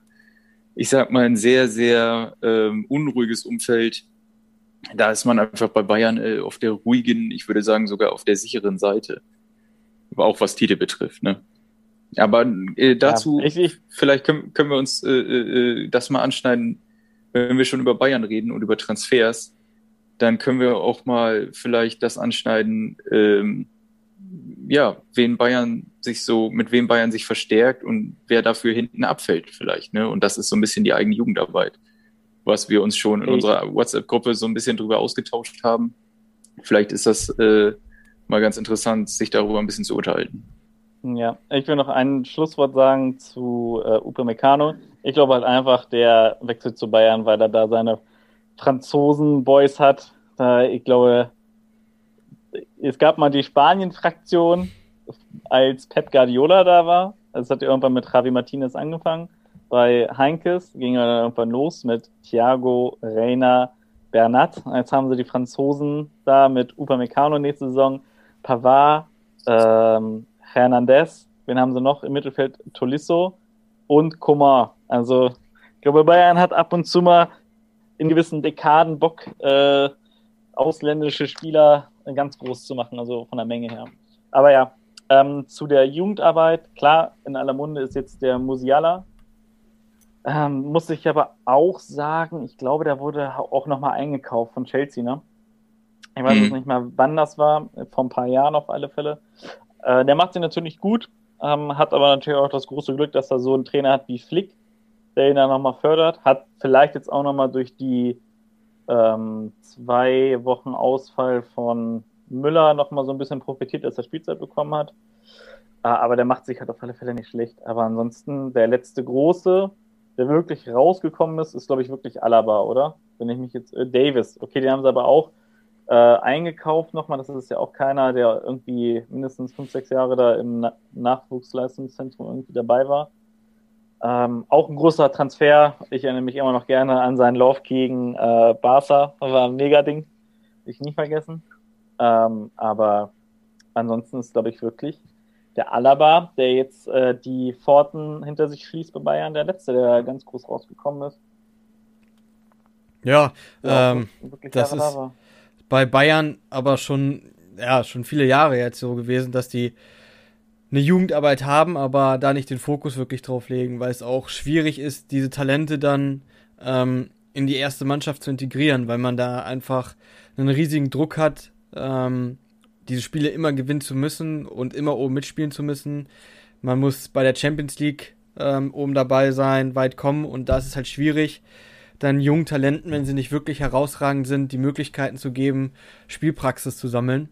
C: ich sag mal, ein sehr, sehr ähm, unruhiges Umfeld. Da ist man einfach bei Bayern äh, auf der ruhigen, ich würde sagen sogar auf der sicheren Seite. Aber auch was Titel betrifft, ne? Aber äh, dazu
A: Ja, ich, ich,
C: vielleicht können, können wir uns äh, äh, das mal anschneiden, wenn wir schon über Bayern reden und über Transfers, dann können wir auch mal vielleicht das anschneiden, ähm, ja, wen Bayern sich so, mit wem Bayern sich verstärkt und wer dafür hinten abfällt vielleicht, ne? Und das ist so ein bisschen die eigene Jugendarbeit, was wir uns schon in
A: Ich-
C: unserer WhatsApp-Gruppe so ein bisschen drüber ausgetauscht haben. Vielleicht ist das äh, mal ganz interessant, sich darüber ein bisschen zu unterhalten.
A: Ja, ich will noch ein Schlusswort sagen zu äh, Upamecano. Ich glaube halt einfach, der wechselt zu Bayern, weil er da seine Franzosen-Boys hat. Da, ich glaube, es gab mal die Spanien-Fraktion, als Pep Guardiola da war. Es hat ja irgendwann mit Javi Martinez angefangen. Bei Heinkes ging er dann irgendwann los mit Thiago, Reina, Bernat. Jetzt haben sie die Franzosen da mit Upamecano nächste Saison, Pavard, ähm, Hernandez. Wen haben sie noch im Mittelfeld? Tolisso und Coman. Also ich glaube, Bayern hat ab und zu mal in gewissen Dekaden Bock, äh, ausländische Spieler ganz groß zu machen, also von der Menge her. Aber ja, ähm, zu der Jugendarbeit, klar, in aller Munde ist jetzt der Musiala. Ähm, muss ich aber auch sagen, ich glaube, der wurde auch nochmal eingekauft von Chelsea, ne? Ich weiß mhm. jetzt nicht mal, wann das war, vor ein paar Jahren auf alle Fälle. Äh, der macht sie natürlich gut, ähm, hat aber natürlich auch das große Glück, dass er so einen Trainer hat wie Flick, der ihn dann nochmal fördert. Hat vielleicht jetzt auch nochmal durch die ähm, zwei Wochen Ausfall von Müller nochmal so ein bisschen profitiert, dass er Spielzeit bekommen hat. Äh, aber der macht sich halt auf alle Fälle nicht schlecht. Aber ansonsten, der letzte große, der wirklich rausgekommen ist, ist, glaube ich, wirklich Alaba, oder? Wenn ich mich jetzt. Äh, Davis. Okay, den haben sie aber auch äh, eingekauft nochmal. Das ist ja auch keiner, der irgendwie mindestens fünf, sechs Jahre da im Na Nachwuchsleistungszentrum irgendwie dabei war. Ähm, auch ein großer Transfer. Ich erinnere mich immer noch gerne an seinen Lauf gegen äh, Barca. Das war ein Mega-Ding. Ich nie vergessen. Ähm, aber ansonsten ist, glaube ich, wirklich der Alaba, der jetzt äh, die Pforten hinter sich schließt bei Bayern, der letzte, der ganz groß rausgekommen ist.
B: Ja, ja ähm, das ist da bei Bayern aber schon, ja, schon viele Jahre jetzt so gewesen, dass die eine Jugendarbeit haben, aber da nicht den Fokus wirklich drauf legen, weil es auch schwierig ist, diese Talente dann ähm, in die erste Mannschaft zu integrieren, weil man da einfach einen riesigen Druck hat, ähm, diese Spiele immer gewinnen zu müssen und immer oben mitspielen zu müssen. Man muss bei der Champions League ähm, oben dabei sein, weit kommen und da ist es halt schwierig, dann jungen Talenten, wenn sie nicht wirklich herausragend sind, die Möglichkeiten zu geben, Spielpraxis zu sammeln.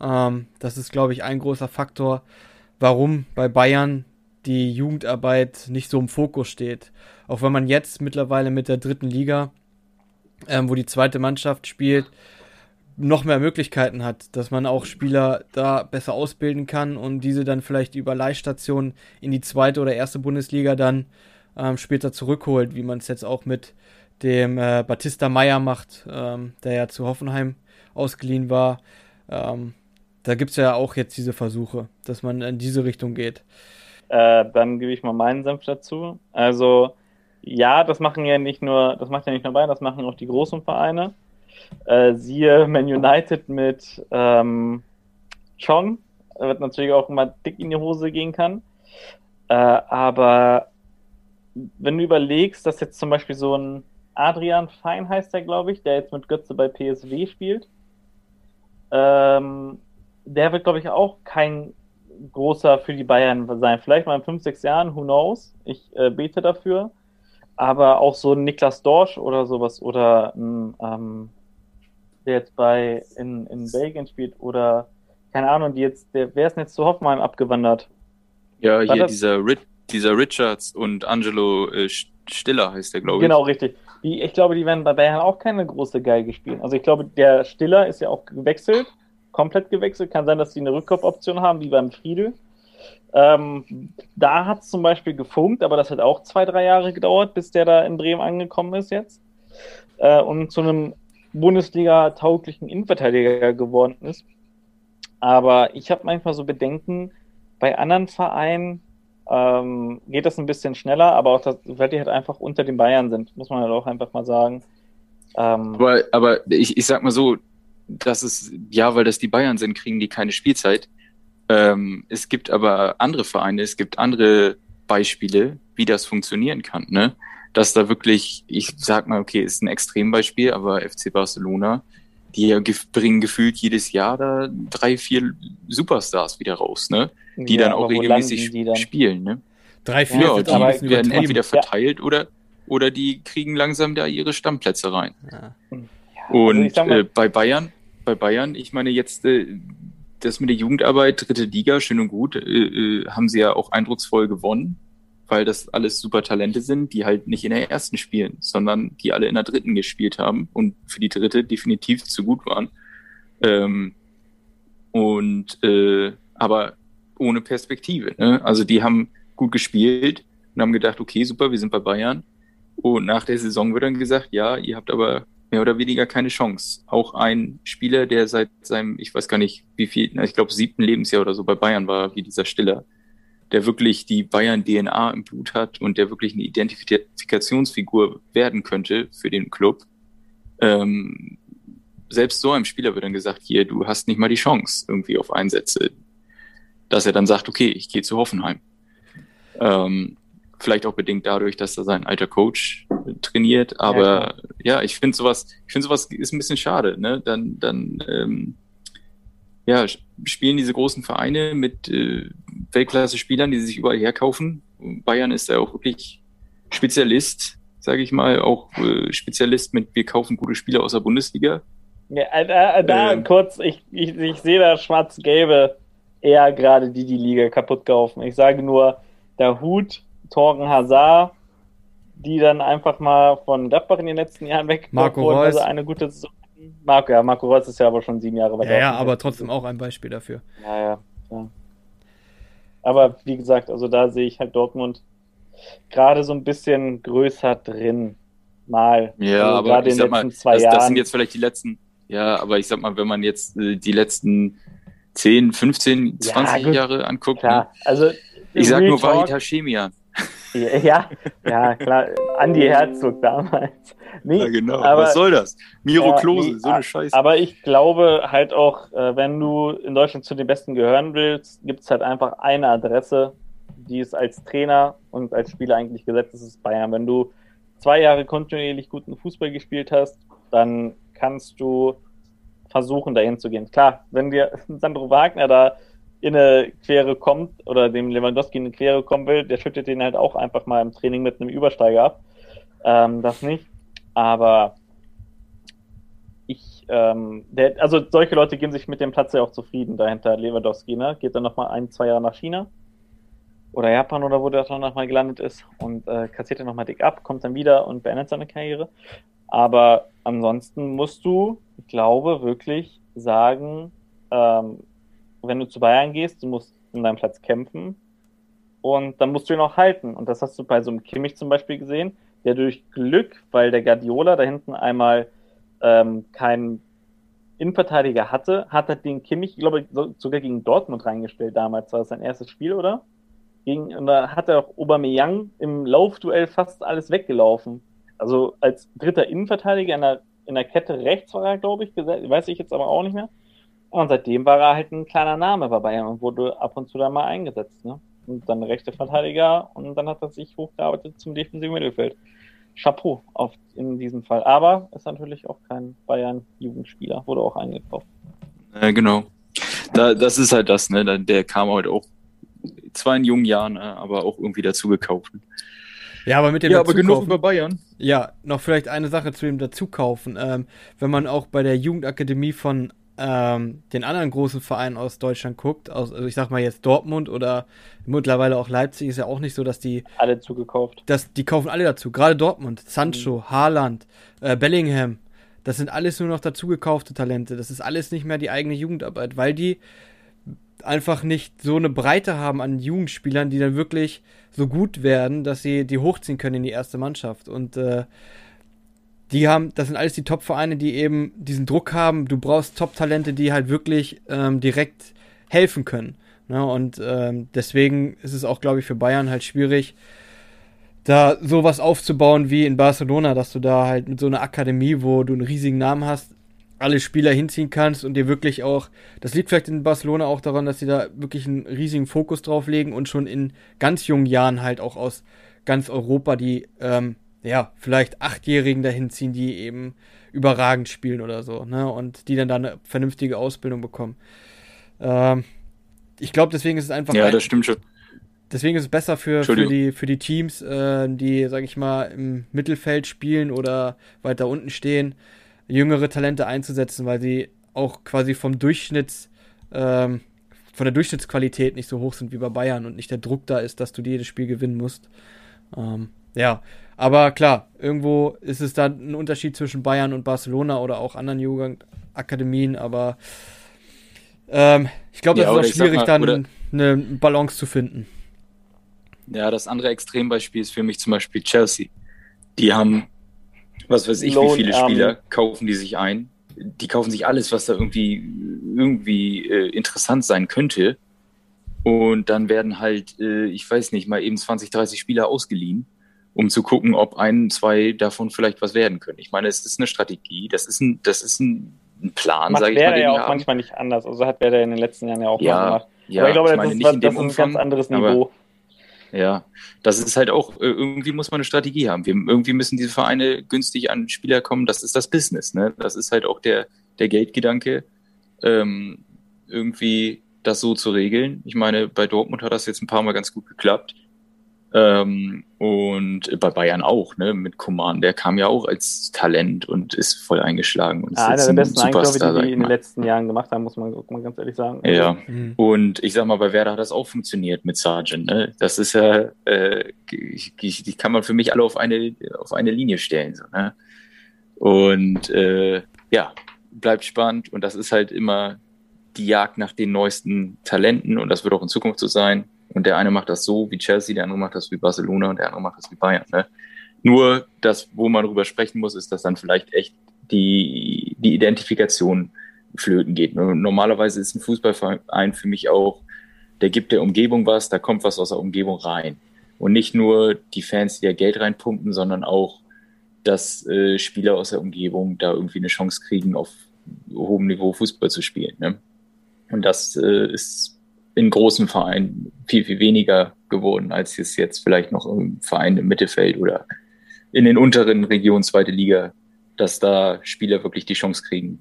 B: Ähm, das ist, glaube ich, ein großer Faktor, warum bei Bayern die Jugendarbeit nicht so im Fokus steht. Auch wenn man jetzt mittlerweile mit der dritten Liga, ähm, wo die zweite Mannschaft spielt, noch mehr Möglichkeiten hat, dass man auch Spieler da besser ausbilden kann und diese dann vielleicht über Leihstationen in die zweite oder erste Bundesliga dann ähm, später zurückholt, wie man es jetzt auch mit dem äh, Batista Meyer macht, ähm, der ja zu Hoffenheim ausgeliehen war. Ähm, da gibt es ja auch jetzt diese Versuche, dass man in diese Richtung geht.
A: Äh, dann gebe ich mal meinen Senf dazu. Also ja, das machen ja nicht nur, das macht ja nicht nur Bayern, das machen auch die großen Vereine. Äh, siehe Man United mit ähm, Chong, wird natürlich auch immer dick in die Hose gehen kann. Äh, aber wenn du überlegst, dass jetzt zum Beispiel so ein Adrian Fein heißt der, glaube ich, der jetzt mit Götze bei PSW spielt, ähm, der wird, glaube ich, auch kein großer für die Bayern sein. Vielleicht mal in fünf, sechs Jahren, who knows? Ich äh, bete dafür. Aber auch so ein Niklas Dorsch oder sowas oder ein, ähm, der jetzt bei in, in Belgien spielt oder keine Ahnung, die jetzt, der, wer ist denn jetzt zu Hoffenheim abgewandert?
C: Ja, War hier dieser, Rit, dieser Richards und Angelo äh, Stiller heißt der, glaube ich.
A: Genau, richtig. Die, ich glaube, die werden bei Bayern auch keine große Geige spielen. Also ich glaube, der Stiller ist ja auch gewechselt komplett gewechselt. Kann sein, dass sie eine Rückkopfoption haben, wie beim Friedel. Ähm, da hat es zum Beispiel gefunkt, aber das hat auch zwei, drei Jahre gedauert, bis der da in Bremen angekommen ist jetzt. Äh, und zu einem Bundesliga-tauglichen Innenverteidiger geworden ist. Aber ich habe manchmal so Bedenken, bei anderen Vereinen ähm, geht das ein bisschen schneller, aber auch, das, weil die halt einfach unter den Bayern sind, muss man halt auch einfach mal sagen.
C: Ähm, aber, aber ich, ich sag mal so, dass es, ja, weil das die Bayern sind, kriegen die keine Spielzeit. Ähm, es gibt aber andere Vereine, es gibt andere Beispiele, wie das funktionieren kann, ne? Dass da wirklich, ich sag mal, okay, ist ein Extrembeispiel, aber FC Barcelona, die bringen gefühlt jedes Jahr da drei, vier Superstars wieder raus, ne? Die ja, dann auch regelmäßig dann? spielen, ne?
B: Drei, vier,
C: ja, die werden entweder verteilt ja. oder, oder die kriegen langsam da ihre Stammplätze rein. Ja. Und also äh, bei Bayern, bei Bayern, ich meine jetzt äh, das mit der Jugendarbeit, dritte Liga, schön und gut, äh, äh, haben sie ja auch eindrucksvoll gewonnen, weil das alles super Talente sind, die halt nicht in der ersten spielen, sondern die alle in der dritten gespielt haben und für die dritte definitiv zu gut waren. Ähm, und äh, aber ohne Perspektive. Ne? Also die haben gut gespielt und haben gedacht, okay, super, wir sind bei Bayern. Und nach der Saison wird dann gesagt, ja, ihr habt aber mehr oder weniger keine Chance. Auch ein Spieler, der seit seinem, ich weiß gar nicht, wie viel, ich glaube, siebten Lebensjahr oder so bei Bayern war, wie dieser Stiller, der wirklich die Bayern-DNA im Blut hat und der wirklich eine Identifikationsfigur werden könnte für den Club. Ähm, selbst so einem Spieler wird dann gesagt, hier, du hast nicht mal die Chance irgendwie auf Einsätze, dass er dann sagt, okay, ich gehe zu Hoffenheim. Ähm, vielleicht auch bedingt dadurch, dass da sein alter Coach trainiert, aber ja, ja ich finde sowas, ich finde sowas ist ein bisschen schade, ne? Dann, dann ähm, ja, spielen diese großen Vereine mit äh, Weltklasse-Spielern, die sich überall herkaufen. Bayern ist ja auch wirklich Spezialist, sage ich mal, auch äh, Spezialist mit, wir kaufen gute Spieler aus der Bundesliga.
A: Ja, äh, äh, da ähm, kurz, ich, ich, ich sehe da schwarz-gelbe eher gerade die die Liga kaputt kaufen. Ich sage nur, der Hut, Torgen Hazard, die dann einfach mal von Gladbach in den letzten Jahren weg
B: Marco wurden, Reus.
A: also eine gute Saison. Marco, ja, Marco Reus ist ja aber schon sieben Jahre
B: weiter. Ja, ja aber trotzdem auch ein Beispiel dafür.
A: Ja, ja, ja. Aber wie gesagt, also da sehe ich halt Dortmund gerade so ein bisschen größer drin. Mal.
C: Ja, also aber ich sag mal, das, das, sind jetzt vielleicht die letzten, ja, aber ich sag mal, wenn man jetzt äh, die letzten 10, 15, 20 ja, Jahre anguckt.
A: Ne? also
C: ich sag nur Wahid Hashemian.
A: Ja, ja, klar. Andi Herzog damals.
C: Nee, ja, genau. Aber, Was soll das? Miro ja, Klose, nee, so eine Scheiße.
A: Aber ich glaube halt auch, äh, wenn du in Deutschland zu den Besten gehören willst, gibt es halt einfach eine Adresse, die ist als Trainer und als Spieler eigentlich gesetzt, das ist Bayern. Wenn du zwei Jahre kontinuierlich guten Fußball gespielt hast, dann kannst du versuchen, dahin zu gehen. Klar, wenn dir Sandro Wagner da in eine Quere kommt oder dem Lewandowski in eine Quere kommen will, der schüttet den halt auch einfach mal im Training mit einem Übersteiger ab. Ähm, das nicht. Aber ich, ähm, der, also solche Leute gehen sich mit dem Platz ja auch zufrieden dahinter. Lewandowski, ne? Geht dann nochmal ein, zwei Jahre nach China oder Japan oder wo der dann nochmal gelandet ist und äh, kassiert dann nochmal dick ab, kommt dann wieder und beendet seine Karriere. Aber ansonsten musst du, ich glaube, wirklich sagen, ähm, wenn du zu Bayern gehst, du musst um deinen Platz kämpfen und dann musst du ihn auch halten. Und das hast du bei so einem Kimmich zum Beispiel gesehen, der durch Glück, weil der Guardiola da hinten einmal ähm, keinen Innenverteidiger hatte, hat er den Kimmich, ich glaube, sogar gegen Dortmund reingestellt damals. War das sein erstes Spiel, oder? Gegen, und da hat er auch Aubameyang im Laufduell fast alles weggelaufen. Also als dritter Innenverteidiger in der, in der Kette rechts war er, glaube ich, weiß ich jetzt aber auch nicht mehr. Und seitdem war er halt ein kleiner Name bei Bayern und wurde ab und zu da mal eingesetzt. Ne? Und dann rechte Verteidiger und dann hat er sich hochgearbeitet zum defensiven Mittelfeld. Chapeau auf, in diesem Fall. Aber ist natürlich auch kein Bayern-Jugendspieler, wurde auch eingekauft.
C: Äh, genau. Da, das ist halt das, ne? Der kam halt auch zwar in jungen Jahren, ne? aber auch irgendwie dazu gekauft.
B: Ja, aber mit dem
C: Ja, aber genug über Bayern.
B: Ja, noch vielleicht eine Sache zu dem Dazukaufen. Ähm, wenn man auch bei der Jugendakademie von ähm, den anderen großen Vereinen aus Deutschland guckt, aus, also ich sag mal jetzt Dortmund oder mittlerweile auch Leipzig, ist ja auch nicht so, dass die.
A: Alle zugekauft.
B: Dass, die kaufen alle dazu. Gerade Dortmund, Sancho, mhm. Haaland, äh, Bellingham. Das sind alles nur noch dazugekaufte Talente. Das ist alles nicht mehr die eigene Jugendarbeit, weil die einfach nicht so eine Breite haben an Jugendspielern, die dann wirklich so gut werden, dass sie die hochziehen können in die erste Mannschaft. Und äh, die haben, das sind alles die Top-Vereine, die eben diesen Druck haben. Du brauchst Top-Talente, die halt wirklich ähm, direkt helfen können. Ne? Und ähm, deswegen ist es auch, glaube ich, für Bayern halt schwierig, da sowas aufzubauen wie in Barcelona, dass du da halt mit so einer Akademie, wo du einen riesigen Namen hast, alle Spieler hinziehen kannst und dir wirklich auch, das liegt vielleicht in Barcelona auch daran, dass sie da wirklich einen riesigen Fokus drauf legen und schon in ganz jungen Jahren halt auch aus ganz Europa die ähm, ja, vielleicht Achtjährigen dahin ziehen, die eben überragend spielen oder so, ne? Und die dann da eine vernünftige Ausbildung bekommen. Ähm, ich glaube, deswegen ist es einfach.
C: Ja, das stimmt schon.
B: Deswegen ist es besser für, für, die, für die Teams, äh, die, sag ich mal, im Mittelfeld spielen oder weiter unten stehen, jüngere Talente einzusetzen, weil sie auch quasi vom Durchschnitts, ähm, von der Durchschnittsqualität nicht so hoch sind wie bei Bayern und nicht der Druck da ist, dass du jedes Spiel gewinnen musst. Ähm, ja, aber klar, irgendwo ist es da ein Unterschied zwischen Bayern und Barcelona oder auch anderen Jugendakademien, aber ähm, ich glaube, das ja, ist auch schwierig, mal, dann eine Balance zu finden.
C: Ja, das andere Extrembeispiel ist für mich zum Beispiel Chelsea. Die haben, was weiß ich, wie viele Spieler kaufen die sich ein. Die kaufen sich alles, was da irgendwie, irgendwie äh, interessant sein könnte. Und dann werden halt, äh, ich weiß nicht, mal eben 20, 30 Spieler ausgeliehen, um zu gucken, ob ein, zwei davon vielleicht was werden können. Ich meine, es ist eine Strategie, das ist ein, das ist ein, Plan,
A: sage ich mal. ja auch haben. manchmal nicht anders. Also hat Werder in den letzten Jahren ja auch
C: ja, gemacht. Ja,
A: aber ich glaube, ich meine, das, ist, das ist ein ganz anderes Niveau.
C: Ja, das ist halt auch, äh, irgendwie muss man eine Strategie haben. Wir, irgendwie müssen diese Vereine günstig an Spieler kommen. Das ist das Business, ne? Das ist halt auch der, der Geldgedanke, ähm, irgendwie das so zu regeln. Ich meine, bei Dortmund hat das jetzt ein paar Mal ganz gut geklappt. Ähm, und bei Bayern auch, ne, mit Coman, der kam ja auch als Talent und ist voll eingeschlagen und ist
A: ja, einer der besten Superstar, die, die in den letzten Jahren gemacht haben, muss man, muss man ganz ehrlich sagen.
C: Ja, mhm. und ich sag mal, bei Werder hat das auch funktioniert mit Sargent, ne? Das ist ja, äh, die kann man für mich alle auf eine, auf eine Linie stellen, so, ne? Und äh, ja, bleibt spannend und das ist halt immer die Jagd nach den neuesten Talenten und das wird auch in Zukunft so sein. Und der eine macht das so wie Chelsea, der andere macht das wie Barcelona und der andere macht das wie Bayern. Ne? Nur das, wo man drüber sprechen muss, ist, dass dann vielleicht echt die, die Identifikation flöten geht. Normalerweise ist ein Fußballverein für mich auch, der gibt der Umgebung was, da kommt was aus der Umgebung rein. Und nicht nur die Fans, die da Geld reinpumpen, sondern auch, dass äh, Spieler aus der Umgebung da irgendwie eine Chance kriegen, auf hohem Niveau Fußball zu spielen. Ne? Und das äh, ist in großen Vereinen viel, viel weniger geworden, als es jetzt vielleicht noch im Verein im Mittelfeld oder in den unteren Regionen zweite Liga, dass da Spieler wirklich die Chance kriegen,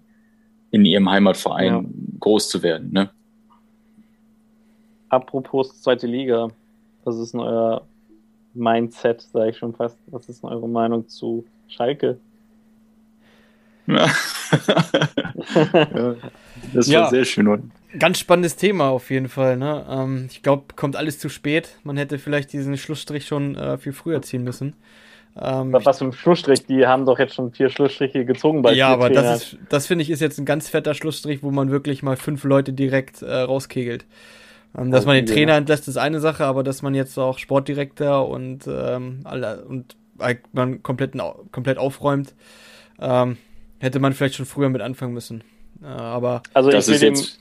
C: in ihrem Heimatverein ja. groß zu werden. Ne?
A: Apropos zweite Liga, was ist denn euer Mindset, sage ich schon fast? Was ist denn eure Meinung zu Schalke?
C: Ja. ja, das war ja. sehr schön.
B: Ganz spannendes Thema auf jeden Fall. Ne? Ähm, ich glaube, kommt alles zu spät. Man hätte vielleicht diesen Schlussstrich schon äh, viel früher ziehen müssen.
A: Ähm, Was für ein Schlussstrich? Die haben doch jetzt schon vier Schlussstriche gezogen bei
B: Ja, aber das, ist, das finde ich ist jetzt ein ganz fetter Schlussstrich, wo man wirklich mal fünf Leute direkt äh, rauskegelt. Ähm, dass man den Trainer entlässt, ist eine Sache, aber dass man jetzt auch Sportdirektor und ähm, alle und man komplett, komplett aufräumt, ähm, hätte man vielleicht schon früher mit anfangen müssen. Äh, aber
C: also das ist jetzt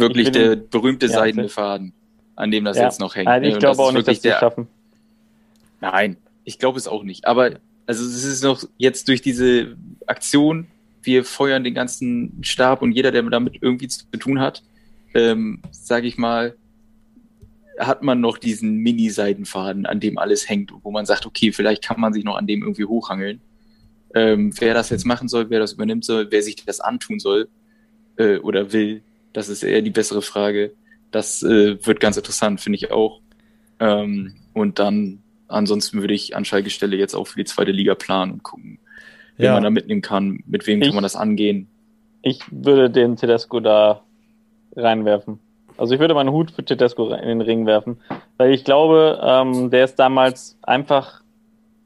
C: wirklich der berühmte ja, seidene Faden, an dem das ja. jetzt noch hängt.
A: Nein, ich glaube auch nicht, dass wir es schaffen.
C: Nein, ich glaube es auch nicht. Aber also es ist noch jetzt durch diese Aktion, wir feuern den ganzen Stab und jeder, der damit irgendwie zu tun hat, ähm, sage ich mal, hat man noch diesen Mini-Seidenfaden, an dem alles hängt, wo man sagt, okay, vielleicht kann man sich noch an dem irgendwie hochhangeln. Ähm, wer das jetzt machen soll, wer das übernimmt soll, wer sich das antun soll äh, oder will, das ist eher die bessere Frage. Das äh, wird ganz interessant, finde ich auch. Ähm, und dann, ansonsten würde ich an Schalke Stelle jetzt auch für die zweite Liga planen und gucken, wen ja. man da mitnehmen kann, mit wem ich, kann man das angehen.
A: Ich würde den Tedesco da reinwerfen. Also ich würde meinen Hut für Tedesco in den Ring werfen, weil ich glaube, ähm, der ist damals einfach,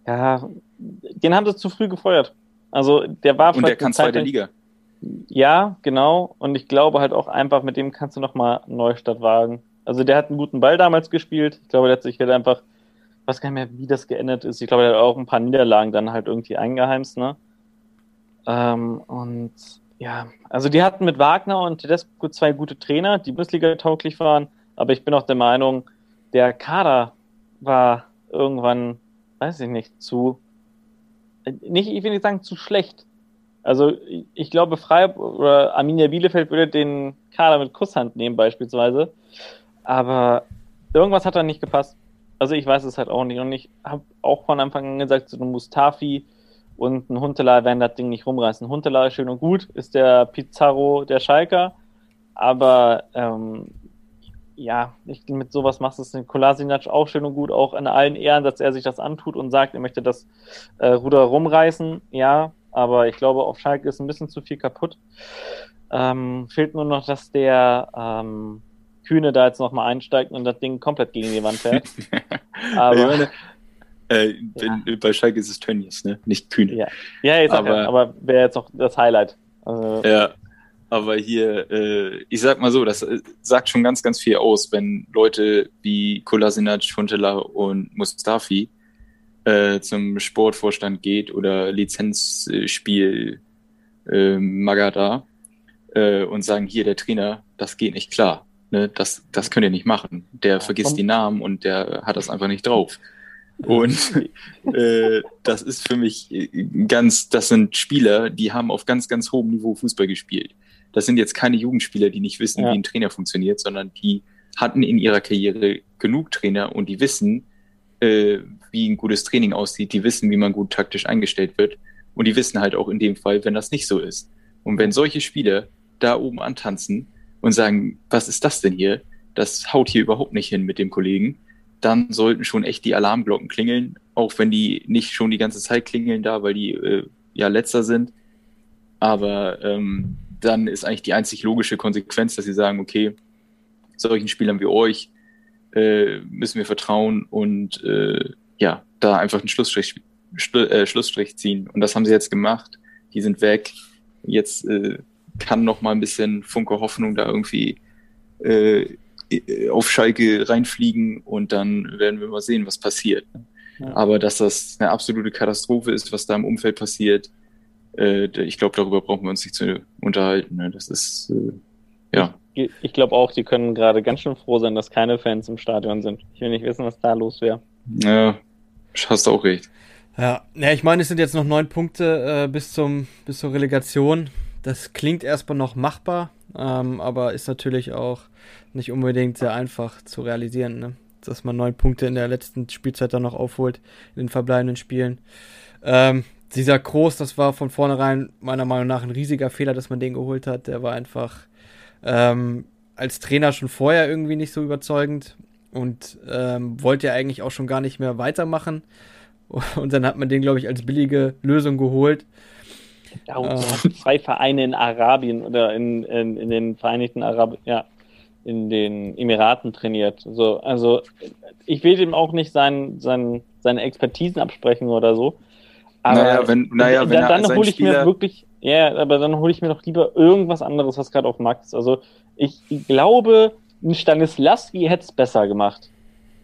A: ja, den haben sie zu früh gefeuert. Also der war
C: und der kann zweite Liga.
A: Ja, genau. Und ich glaube halt auch einfach, mit dem kannst du nochmal Neustadt wagen. Also der hat einen guten Ball damals gespielt. Ich glaube, der hat sich halt einfach, ich weiß gar nicht mehr, wie das geändert ist. Ich glaube, der hat auch ein paar Niederlagen dann halt irgendwie eingeheimst, ne? Ähm, und ja, also die hatten mit Wagner und Tedesco zwei gute Trainer, die Bundesliga tauglich waren. Aber ich bin auch der Meinung, der Kader war irgendwann, weiß ich nicht, zu, nicht, ich will nicht sagen zu schlecht, also ich glaube, Freiburg oder Arminia Bielefeld würde den Kader mit Kusshand nehmen beispielsweise. Aber irgendwas hat da nicht gepasst. Also ich weiß es halt auch nicht. Und ich habe auch von Anfang an gesagt, so ein Mustafi und ein Huntelaar werden das Ding nicht rumreißen. Huntelaar ist schön und gut, ist der Pizarro der Schalker. Aber ähm, ja, ich, mit sowas machst du es den Kolasinac auch schön und gut, auch in allen Ehren, dass er sich das antut und sagt, er möchte das äh, Ruder rumreißen. Ja, aber ich glaube, auf Schalke ist ein bisschen zu viel kaputt. Ähm, fehlt nur noch, dass der ähm, Kühne da jetzt nochmal einsteigt und das Ding komplett gegen die Wand fährt.
C: aber, meine, äh, ja. Bei Schalke ist es Tönnies, ne? nicht Kühne.
A: Ja, ja jetzt aber, aber wäre jetzt noch das Highlight.
C: Also, ja, Aber hier, äh, ich sag mal so, das äh, sagt schon ganz, ganz viel aus, wenn Leute wie Kolasinac, Funtela und Mustafi äh, zum Sportvorstand geht oder Lizenzspiel äh, Magada äh, und sagen, hier der Trainer, das geht nicht klar. Ne? Das, das könnt ihr nicht machen. Der vergisst die Namen und der hat das einfach nicht drauf. Und äh, das ist für mich ganz, das sind Spieler, die haben auf ganz, ganz hohem Niveau Fußball gespielt. Das sind jetzt keine Jugendspieler, die nicht wissen, ja. wie ein Trainer funktioniert, sondern die hatten in ihrer Karriere genug Trainer und die wissen, äh, wie ein gutes Training aussieht, die wissen, wie man gut taktisch eingestellt wird und die wissen halt auch in dem Fall, wenn das nicht so ist. Und wenn solche Spieler da oben antanzen und sagen, was ist das denn hier? Das haut hier überhaupt nicht hin mit dem Kollegen, dann sollten schon echt die Alarmglocken klingeln, auch wenn die nicht schon die ganze Zeit klingeln da, weil die äh, ja letzter sind. Aber ähm, dann ist eigentlich die einzig logische Konsequenz, dass sie sagen, okay, solchen Spielern wie euch äh, müssen wir vertrauen und äh, ja, da einfach einen Schlussstrich, Schlu äh, Schlussstrich ziehen. Und das haben sie jetzt gemacht. Die sind weg. Jetzt äh, kann noch mal ein bisschen Funke Hoffnung da irgendwie äh, auf Schalke reinfliegen und dann werden wir mal sehen, was passiert. Ja. Aber dass das eine absolute Katastrophe ist, was da im Umfeld passiert, äh, ich glaube, darüber brauchen wir uns nicht zu unterhalten. Ne? Das ist, äh, ja.
A: Ich, glaube auch, die können gerade ganz schön froh sein, dass keine Fans im Stadion sind. Ich will nicht wissen, was da los wäre.
C: Ja, hast auch recht.
B: Ja, ja ich meine, es sind jetzt noch neun Punkte äh, bis, zum, bis zur Relegation. Das klingt erstmal noch machbar, ähm, aber ist natürlich auch nicht unbedingt sehr einfach zu realisieren, ne? dass man neun Punkte in der letzten Spielzeit dann noch aufholt in den verbleibenden Spielen. Ähm, dieser Groß, das war von vornherein meiner Meinung nach ein riesiger Fehler, dass man den geholt hat. Der war einfach ähm, als Trainer schon vorher irgendwie nicht so überzeugend und ähm, wollte ja eigentlich auch schon gar nicht mehr weitermachen. Und dann hat man den, glaube ich, als billige Lösung geholt.
A: Ja, und äh, zwei Vereine in Arabien oder in, in, in den Vereinigten Arab, ja, in den Emiraten trainiert. So, also ich will ihm auch nicht sein, sein, seine Expertisen absprechen oder so.
C: Aber naja, wenn, naja, wenn
A: dann, dann hole ich Spieler... mir wirklich, ja, aber dann hole ich mir doch lieber irgendwas anderes, was gerade auf dem Markt ist. Also ich glaube, ein Stanislavski hätte es besser gemacht.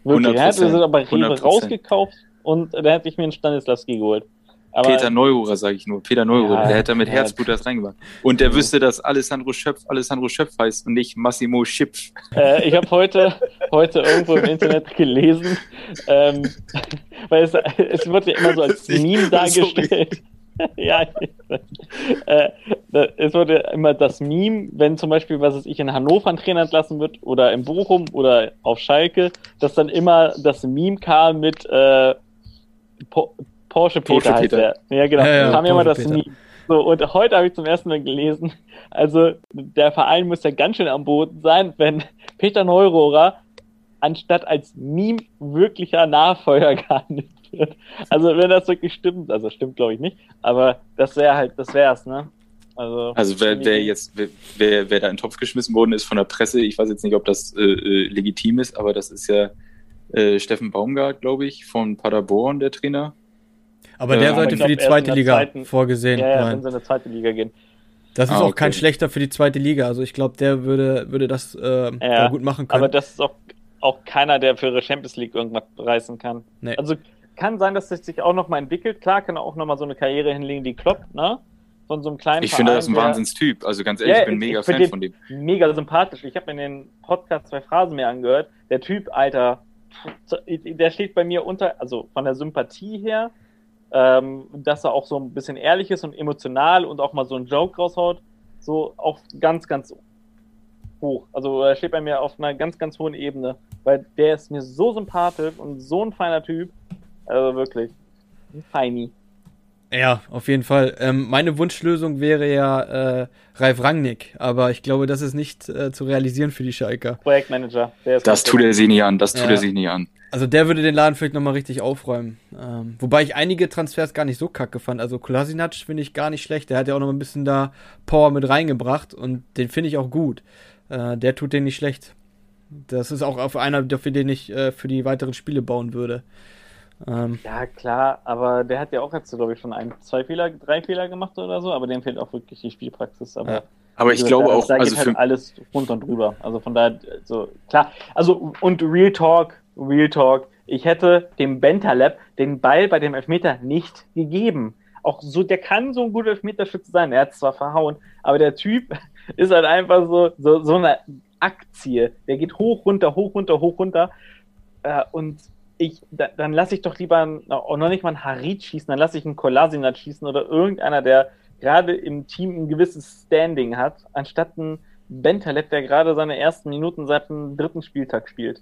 A: Wirklich. Er hätte es aber Rewe rausgekauft und da hätte ich mir einen Stanislavski geholt.
C: Aber Peter Neururer, sage ich nur. Peter Neururer, ja, der hätte mit ja. Herzblut das reingemacht. Und der wüsste, dass Alessandro Schöpf Alessandro Schöpf heißt und nicht Massimo Schipf.
A: Äh, ich habe heute, heute irgendwo im Internet gelesen, ähm, weil es, es wird ja immer so als Meme dargestellt. ja, äh, es wurde immer das Meme, wenn zum Beispiel, was weiß ich, in Hannover ein Trainer entlassen wird oder in Bochum oder auf Schalke, dass dann immer das Meme kam mit äh, Porsche Peter Porsche heißt Peter. der. Ja, genau. Ja, ja, kam ja mal das Peter. Meme. So, und heute habe ich zum ersten Mal gelesen, also der Verein muss ja ganz schön am Boden sein, wenn Peter Neurohrer anstatt als Meme wirklicher Nachfolger gehandelt wird. Also wenn das wirklich stimmt, also stimmt glaube ich nicht, aber das wäre halt, das wär's, ne?
C: Also, also wer, wer jetzt, wer, wer da in den Topf geschmissen worden ist von der Presse, ich weiß jetzt nicht, ob das äh, äh legitim ist, aber das ist ja äh, Steffen Baumgart, glaube ich, von Paderborn, der Trainer.
B: Aber der sollte für die zweite Liga zweiten, vorgesehen
A: ja, ja, sein. wenn sie in die zweite Liga gehen.
B: Das ist ah, auch okay. kein schlechter für die zweite Liga. Also ich glaube, der würde, würde das äh, ja, gut machen können.
A: Aber das ist auch, auch keiner, der für ihre Champions League irgendwas reißen kann. Nee. Also kann sein, dass es sich auch nochmal entwickelt. Klar, kann er auch nochmal so eine Karriere hinlegen, die kloppt, ne? Von so einem kleinen
C: Ich Verein, finde, das ist ein Wahnsinnstyp. Also ganz ehrlich, ja, ich bin mega Fan von dem.
A: Mega sympathisch. Ich habe mir den Podcast zwei Phrasen mehr angehört. Der Typ, Alter, der steht bei mir unter, also von der Sympathie her, ähm, dass er auch so ein bisschen ehrlich ist und emotional und auch mal so einen Joke raushaut, so auf ganz, ganz hoch. Also er steht bei mir auf einer ganz, ganz hohen Ebene, weil der ist mir so sympathisch und so ein feiner Typ. Also wirklich, ein feini.
B: Ja, auf jeden Fall. Ähm, meine Wunschlösung wäre ja äh, Ralf Rangnick, aber ich glaube, das ist nicht äh, zu realisieren für die Schalker.
A: Projektmanager.
C: das tut er sich nicht an, das tut ja. er sich nicht an.
B: Also der würde den Laden vielleicht nochmal richtig aufräumen. Ähm, wobei ich einige Transfers gar nicht so kacke fand. Also Kolasinac finde ich gar nicht schlecht. Der hat ja auch noch ein bisschen da Power mit reingebracht und den finde ich auch gut. Äh, der tut den nicht schlecht. Das ist auch auf einer, für den ich äh, für die weiteren Spiele bauen würde.
A: Ähm, ja, klar, aber der hat ja auch jetzt, glaube ich, schon ein, zwei Fehler, drei Fehler gemacht oder so, aber dem fehlt auch wirklich die Spielpraxis. Aber
C: ja. Aber ich glaube auch,
A: da
C: also
A: geht halt alles runter und drüber. Also von daher, so klar. Also und Real Talk, Real Talk. Ich hätte dem Bentaleb den Ball bei dem Elfmeter nicht gegeben. Auch so, der kann so ein guter Elfmeterschütze sein. Er hat zwar verhauen, aber der Typ ist halt einfach so, so, so eine Aktie. Der geht hoch, runter, hoch, runter, hoch, runter. Äh, und ich, da, dann lasse ich doch lieber noch nicht mal einen Harit schießen, dann lasse ich einen Kolasinac schießen oder irgendeiner, der gerade im Team ein gewisses Standing hat, anstatt einen Bentaleb, der gerade seine ersten Minuten seit dem dritten Spieltag spielt.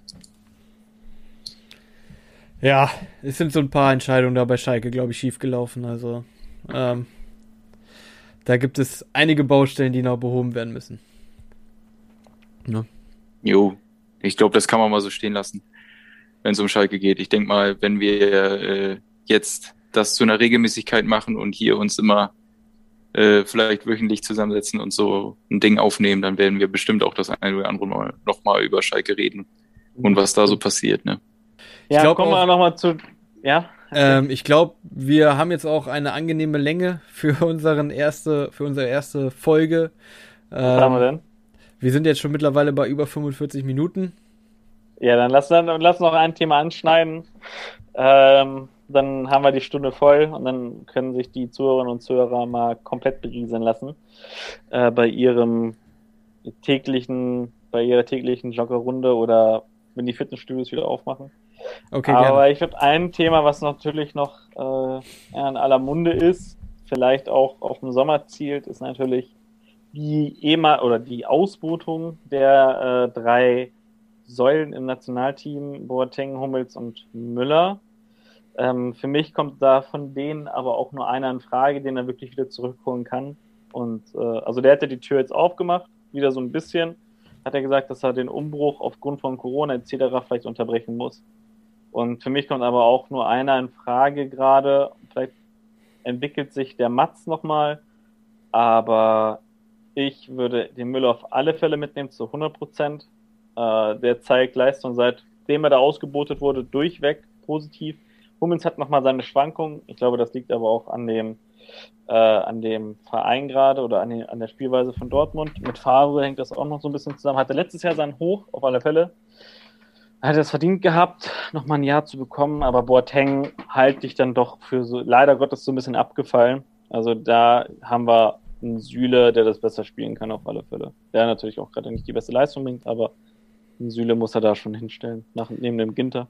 B: Ja, es sind so ein paar Entscheidungen da bei Schalke, glaube ich, schiefgelaufen. Also, ähm, da gibt es einige Baustellen, die noch behoben werden müssen.
C: Ne? Jo, ich glaube, das kann man mal so stehen lassen wenn es um Schalke geht. Ich denke mal, wenn wir äh, jetzt das zu einer Regelmäßigkeit machen und hier uns immer äh, vielleicht wöchentlich zusammensetzen und so ein Ding aufnehmen, dann werden wir bestimmt auch das eine oder andere Mal nochmal über Schalke reden und was da so passiert. Ne?
A: Ja, ich kommen wir nochmal zu. Ja.
B: Ähm, ich glaube, wir haben jetzt auch eine angenehme Länge für unseren erste, für unsere erste Folge.
A: Was ähm, haben wir denn?
B: Wir sind jetzt schon mittlerweile bei über 45 Minuten.
A: Ja, dann lass, dann lass noch ein Thema anschneiden. Ähm, dann haben wir die Stunde voll und dann können sich die Zuhörerinnen und Zuhörer mal komplett berieseln lassen äh, bei ihrem täglichen, bei ihrer täglichen Joggerrunde oder wenn die Fitnessstudios wieder aufmachen. Okay, Aber gerne. ich würde ein Thema, was natürlich noch äh, an aller Munde ist, vielleicht auch auf den Sommer zielt, ist natürlich die EMA oder die Ausbotung der äh, drei Säulen im Nationalteam, Boateng, Hummels und Müller. Ähm, für mich kommt da von denen aber auch nur einer in Frage, den er wirklich wieder zurückholen kann. Und äh, also der hätte die Tür jetzt aufgemacht, wieder so ein bisschen. Hat er gesagt, dass er den Umbruch aufgrund von Corona etc. vielleicht unterbrechen muss. Und für mich kommt aber auch nur einer in Frage gerade. Vielleicht entwickelt sich der Matz nochmal, aber ich würde den Müller auf alle Fälle mitnehmen zu 100 Prozent. Äh, der zeigt Leistung, seitdem er da ausgebotet wurde, durchweg positiv. Hummels hat nochmal seine Schwankungen. Ich glaube, das liegt aber auch an dem, äh, an dem Verein gerade oder an, die, an, der Spielweise von Dortmund. Mit Favre hängt das auch noch so ein bisschen zusammen. Hatte letztes Jahr seinen Hoch, auf alle Fälle. Er hat es verdient gehabt, nochmal ein Jahr zu bekommen, aber Boateng halte ich dann doch für so, leider Gottes so ein bisschen abgefallen. Also da haben wir einen Süle, der das besser spielen kann, auf alle Fälle. Der natürlich auch gerade nicht die beste Leistung bringt, aber Süle muss er da schon hinstellen, nach, neben dem Ginter.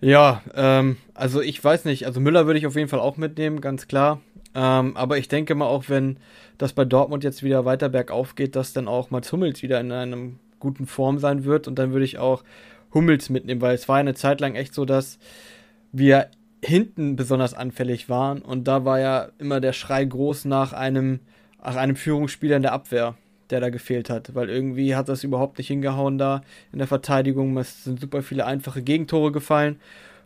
B: Ja, ähm, also ich weiß nicht, also Müller würde ich auf jeden Fall auch mitnehmen, ganz klar. Ähm, aber ich denke mal auch, wenn das bei Dortmund jetzt wieder weiter bergauf geht, dass dann auch Mats Hummels wieder in einem guten Form sein wird und dann würde ich auch Hummels mitnehmen, weil es war eine Zeit lang echt so, dass wir hinten besonders anfällig waren und da war ja immer der Schrei groß nach einem, nach einem Führungsspieler in der Abwehr der da gefehlt hat, weil irgendwie hat das überhaupt nicht hingehauen da in der Verteidigung. Es sind super viele einfache Gegentore gefallen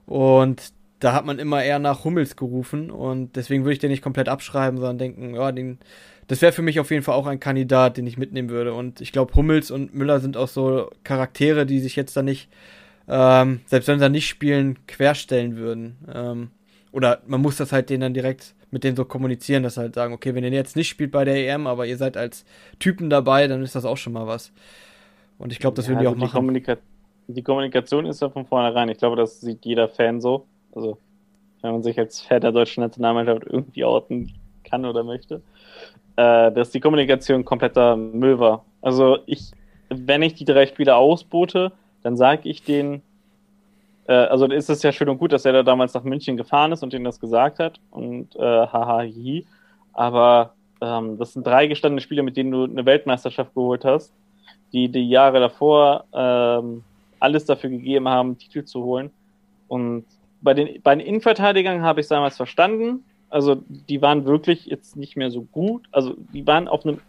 B: und da hat man immer eher nach Hummels gerufen und deswegen würde ich den nicht komplett abschreiben, sondern denken, ja, den, das wäre für mich auf jeden Fall auch ein Kandidat, den ich mitnehmen würde. Und ich glaube, Hummels und Müller sind auch so Charaktere, die sich jetzt da nicht, ähm, selbst wenn sie da nicht spielen, querstellen würden. Ähm, oder man muss das halt denen dann direkt mit denen so kommunizieren, dass halt sagen, okay, wenn ihr jetzt nicht spielt bei der EM, aber ihr seid als Typen dabei, dann ist das auch schon mal was. Und ich glaube, das ja, würden die also auch die machen.
A: Kommunika die Kommunikation ist ja von vornherein. Ich glaube, das sieht jeder Fan so. Also, wenn man sich als Fan der deutschen Nationalmannschaft irgendwie orten kann oder möchte, äh, dass die Kommunikation kompletter Müll war. Also, ich, wenn ich die drei Spiele ausbote, dann sage ich denen, äh, also ist es ja schön und gut, dass er da damals nach München gefahren ist und ihnen das gesagt hat und äh, haha, hi. Aber ähm, das sind drei gestandene Spiele, mit denen du eine Weltmeisterschaft geholt hast, die die Jahre davor ähm, alles dafür gegeben haben, Titel zu holen. Und bei den, bei den Innenverteidigern habe ich es damals verstanden. Also die waren wirklich jetzt nicht mehr so gut. Also die waren auf einem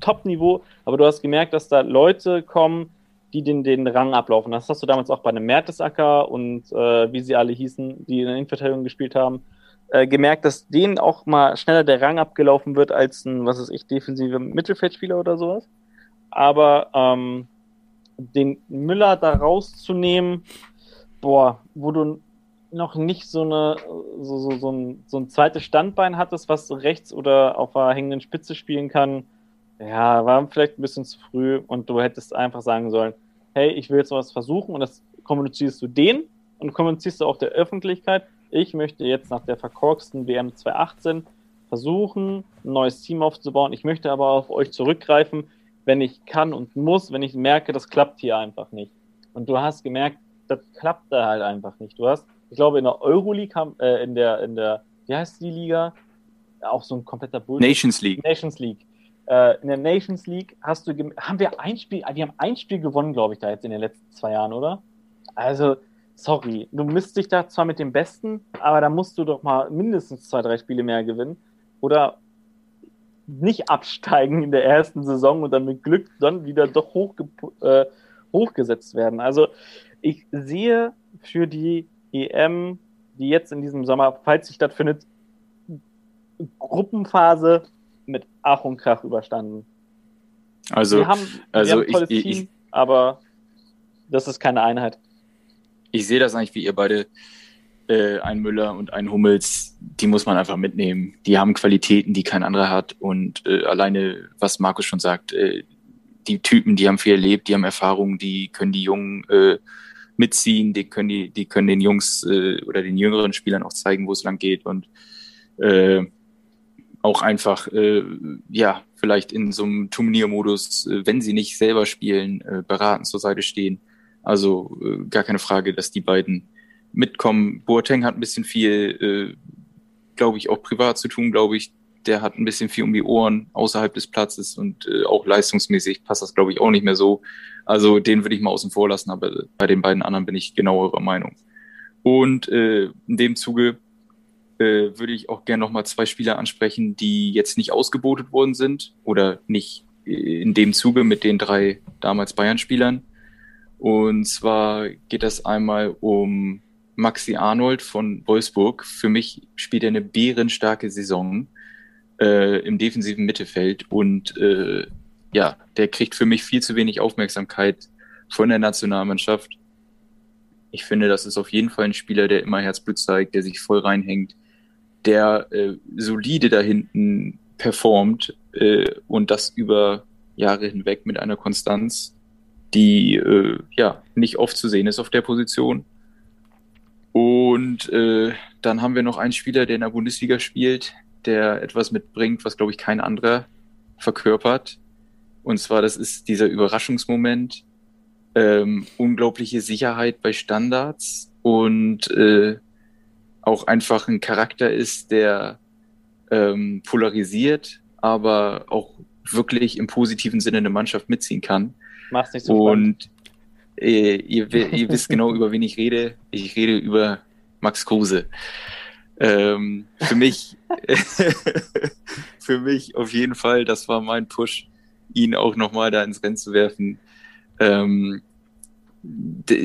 A: Top-Niveau, aber du hast gemerkt, dass da Leute kommen, die den, den Rang ablaufen. Das hast du damals auch bei einem Mertesacker und äh, wie sie alle hießen, die in der Innenverteidigung gespielt haben, äh, gemerkt, dass denen auch mal schneller der Rang abgelaufen wird als ein, was weiß ich, defensiver Mittelfeldspieler oder sowas. Aber ähm, den Müller da rauszunehmen, boah, wo du noch nicht so eine so, so, so, ein, so ein zweites Standbein hattest, was rechts oder auf der hängenden Spitze spielen kann, Ja, war vielleicht ein bisschen zu früh und du hättest einfach sagen sollen, hey, ich will jetzt was versuchen und das kommunizierst du denen und kommunizierst du auch der Öffentlichkeit. Ich möchte jetzt nach der verkorksten WM 2018 versuchen, ein neues Team aufzubauen. Ich möchte aber auf euch zurückgreifen, wenn ich kann und muss, wenn ich merke, das klappt hier einfach nicht. Und du hast gemerkt, das klappt da halt einfach nicht. Du hast, ich glaube, in der Euroleague, haben, äh, in der, in der, wie heißt die Liga? Auch so ein kompletter
C: Bullshit. Nations League.
A: Nations League. Äh, in der Nations League hast du, haben wir ein Spiel, wir haben ein Spiel gewonnen, glaube ich, da jetzt in den letzten zwei Jahren, oder? Also, sorry, du misst dich da zwar mit dem Besten, aber da musst du doch mal mindestens zwei, drei Spiele mehr gewinnen. Oder nicht absteigen in der ersten Saison und dann mit Glück dann wieder doch hochge äh, hochgesetzt werden. Also ich sehe für die EM, die jetzt in diesem Sommer, falls sie stattfindet, Gruppenphase mit Ach und Krach überstanden.
C: Also,
A: wir haben,
C: also
A: wir haben ein
C: ich,
A: Team,
C: ich,
A: aber das ist keine Einheit.
C: Ich sehe das eigentlich, wie ihr beide, äh, ein Müller und ein Hummels, die muss man einfach mitnehmen. Die haben Qualitäten, die kein anderer hat. Und äh, alleine, was Markus schon sagt, äh, die Typen, die haben viel erlebt, die haben Erfahrungen, die können die Jungen äh, mitziehen, die können die, die können den Jungs äh, oder den jüngeren Spielern auch zeigen, wo es lang geht und äh, auch einfach, äh, ja, vielleicht in so einem Turniermodus, äh, wenn sie nicht selber spielen, äh, beraten zur Seite stehen. Also äh, gar keine Frage, dass die beiden mitkommen. Boateng hat ein bisschen viel, äh, glaube ich, auch privat zu tun, glaube ich. Der hat ein bisschen viel um die Ohren außerhalb des Platzes und äh, auch leistungsmäßig passt das, glaube ich, auch nicht mehr so. Also den würde ich mal außen vor lassen, aber bei den beiden anderen bin ich genau eurer Meinung. Und äh, in dem Zuge äh, würde ich auch gerne nochmal zwei Spieler ansprechen, die jetzt nicht ausgebotet worden sind oder nicht in dem Zuge mit den drei damals Bayern-Spielern. Und zwar geht das einmal um Maxi Arnold von Wolfsburg. Für mich spielt er eine bärenstarke Saison äh, im defensiven Mittelfeld und äh, ja, der kriegt für mich viel zu wenig Aufmerksamkeit von der Nationalmannschaft. Ich finde, das ist auf jeden Fall ein Spieler, der immer Herzblut zeigt, der sich voll reinhängt, der äh, solide da hinten performt äh, und das über Jahre hinweg mit einer Konstanz, die äh, ja nicht oft zu sehen ist auf der Position. Und äh, dann haben wir noch einen Spieler, der in der Bundesliga spielt, der etwas mitbringt, was glaube ich kein anderer verkörpert. Und zwar, das ist dieser Überraschungsmoment, ähm, unglaubliche Sicherheit bei Standards und äh, auch einfach ein Charakter ist, der ähm, polarisiert, aber auch wirklich im positiven Sinne eine Mannschaft mitziehen kann.
A: Mach's nicht so
C: Und äh, ihr, ihr, wisst genau, über wen ich rede. Ich rede über Max Kruse. Ähm, für mich, für mich auf jeden Fall, das war mein Push, ihn auch nochmal da ins Rennen zu werfen. Ähm,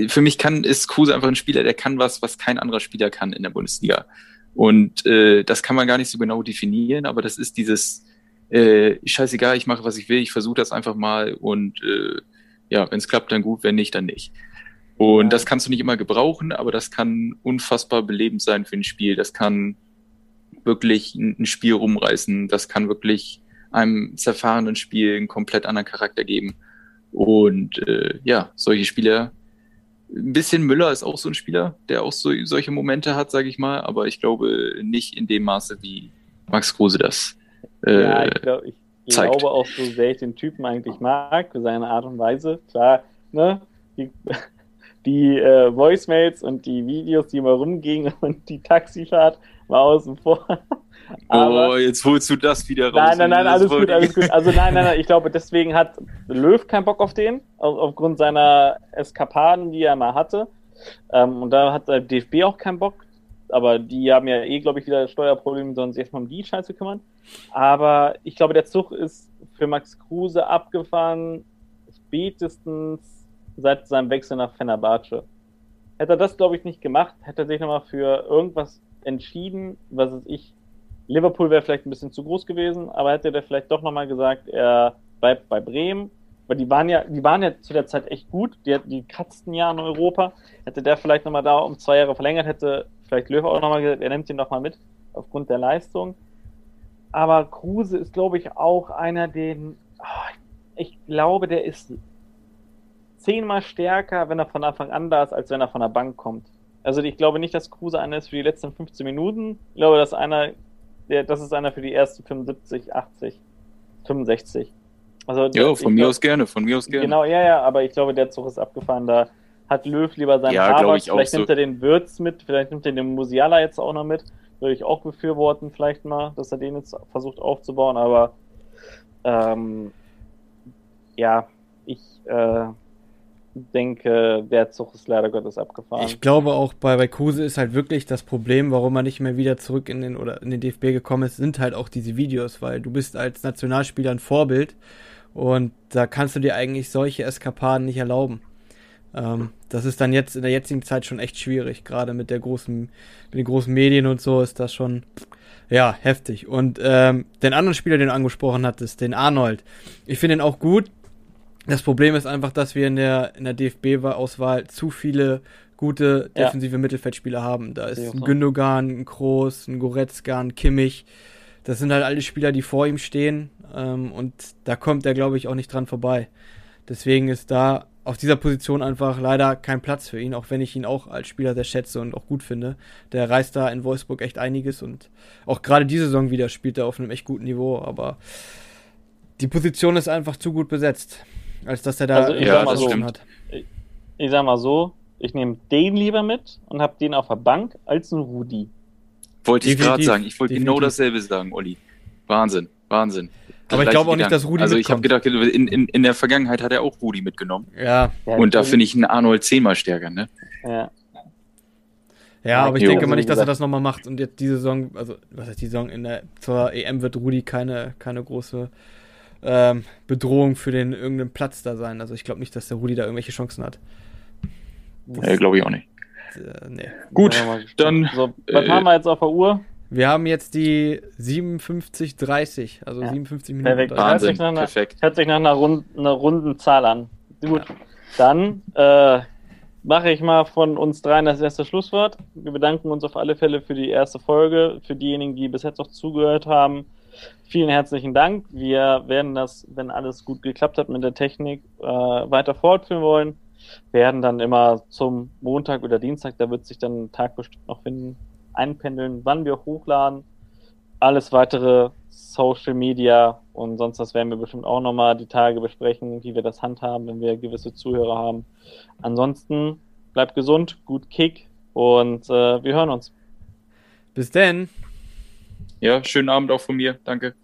C: für mich kann ist Kruse einfach ein Spieler, der kann was, was kein anderer Spieler kann in der Bundesliga. Und äh, das kann man gar nicht so genau definieren, aber das ist dieses äh, scheißegal, ich mache, was ich will, ich versuche das einfach mal und äh, ja, wenn es klappt, dann gut, wenn nicht, dann nicht. Und ja. das kannst du nicht immer gebrauchen, aber das kann unfassbar belebend sein für ein Spiel. Das kann wirklich ein Spiel rumreißen. Das kann wirklich einem zerfahrenen Spiel einen komplett anderen Charakter geben. Und äh, ja, solche Spieler, ein bisschen Müller ist auch so ein Spieler, der auch so, solche Momente hat, sage ich mal, aber ich glaube nicht in dem Maße, wie Max Kruse das
A: äh, ja, ich, glaub, ich glaube auch, so sehr ich den Typen eigentlich mag, für seine Art und Weise. Klar, ne? Die, die äh, Voicemails und die Videos, die immer rumgingen und die Taxifahrt war außen vor.
C: Aber, oh, jetzt holst du das wieder raus.
A: Nein, nein, nein, alles gut, alles gut. Also nein, nein, nein, ich glaube, deswegen hat Löw keinen Bock auf den, auf, aufgrund seiner Eskapaden, die er mal hatte. Ähm, und da hat der DFB auch keinen Bock. Aber die haben ja eh, glaube ich, wieder Steuerprobleme, sollen sich erstmal um die Scheiße kümmern. Aber ich glaube, der Zug ist für Max Kruse abgefahren, spätestens seit seinem Wechsel nach Fenerbahce. Hätte er das, glaube ich, nicht gemacht, hätte er sich nochmal für irgendwas entschieden, was es ich Liverpool wäre vielleicht ein bisschen zu groß gewesen, aber hätte der vielleicht doch nochmal gesagt, er bleibt bei Bremen, weil die waren ja, die waren ja zu der Zeit echt gut, die, die kratzten ja in Europa, hätte der vielleicht nochmal da um zwei Jahre verlängert, hätte vielleicht Löwe auch nochmal gesagt, er nimmt ihn nochmal mit, aufgrund der Leistung. Aber Kruse ist, glaube ich, auch einer, den, ich glaube, der ist zehnmal stärker, wenn er von Anfang an da ist, als wenn er von der Bank kommt. Also ich glaube nicht, dass Kruse einer ist für die letzten 15 Minuten. Ich glaube, dass einer, der, das ist einer für die ersten 75, 80, 65.
C: Also ja, von mir glaub, aus gerne, von mir aus gerne.
A: Genau, ja, ja, aber ich glaube, der Zug ist abgefahren. Da hat Löw lieber seinen ja, Harvard, vielleicht nimmt so. er den Würz mit, vielleicht nimmt er den Musiala jetzt auch noch mit. Würde ich auch befürworten, vielleicht mal, dass er den jetzt versucht aufzubauen, aber ähm, ja, ich äh, denke, der Zug ist leider Gottes abgefahren.
B: Ich glaube auch bei, bei Kruse ist halt wirklich das Problem, warum er nicht mehr wieder zurück in den oder in den DFB gekommen ist, sind halt auch diese Videos, weil du bist als Nationalspieler ein Vorbild und da kannst du dir eigentlich solche Eskapaden nicht erlauben. Ähm, das ist dann jetzt in der jetzigen Zeit schon echt schwierig, gerade mit der großen, mit den großen Medien und so ist das schon ja heftig. Und ähm, den anderen Spieler, den du angesprochen hattest, den Arnold, ich finde ihn auch gut. Das Problem ist einfach, dass wir in der in der DFB-Auswahl zu viele gute defensive ja. Mittelfeldspieler haben. Da ist ein Gündogan, ein Kroos, ein Goretzka, ein Kimmich. Das sind halt alle Spieler, die vor ihm stehen. Ähm, und da kommt er, glaube ich, auch nicht dran vorbei. Deswegen ist da auf dieser Position einfach leider kein Platz für ihn, auch wenn ich ihn auch als Spieler sehr schätze und auch gut finde. Der reißt da in Wolfsburg echt einiges und auch gerade diese Saison wieder spielt er auf einem echt guten Niveau, aber die Position ist einfach zu gut besetzt, als dass er da
A: also ich ja, sag so, hat. Ich, ich sag mal so, ich nehme den lieber mit und habe den auf der Bank als einen Rudi.
C: Wollte ich gerade sagen, ich wollte genau dasselbe sagen, Olli. Wahnsinn, Wahnsinn.
B: Aber ich glaube auch nicht, dass Rudi
C: Also ich habe gedacht, in, in, in der Vergangenheit hat er auch Rudi mitgenommen.
B: Ja.
C: Und da finde ich einen Arnold zehnmal stärker, ne?
A: Ja.
B: Ja, aber ich jo, denke mal nicht, dass er das nochmal macht und jetzt diese Saison, also was heißt die Saison, in der zur EM wird Rudi keine, keine große ähm, Bedrohung für den irgendeinen Platz da sein. Also ich glaube nicht, dass der Rudi da irgendwelche Chancen hat.
C: Ja, glaube ich auch nicht.
B: Äh, nee.
C: Gut, dann.
A: So, was äh, haben wir jetzt auf der Uhr?
B: Wir haben jetzt die 57,30, also ja. 57 Minuten.
A: Perfekt. Wahnsinn. Hört sich nach einer, Perfekt. Hört sich nach einer, Rund, einer runden Zahl an. Gut, ja. dann äh, mache ich mal von uns dreien das erste Schlusswort. Wir bedanken uns auf alle Fälle für die erste Folge. Für diejenigen, die bis jetzt noch zugehört haben, vielen herzlichen Dank. Wir werden das, wenn alles gut geklappt hat mit der Technik, äh, weiter fortführen wollen. Werden dann immer zum Montag oder Dienstag, da wird sich dann ein Tag bestimmt noch finden, einpendeln, wann wir hochladen. Alles weitere Social Media und sonst was werden wir bestimmt auch nochmal die Tage besprechen, wie wir das handhaben, wenn wir gewisse Zuhörer haben. Ansonsten bleibt gesund, gut Kick und äh, wir hören uns.
B: Bis denn.
C: Ja, schönen Abend auch von mir. Danke.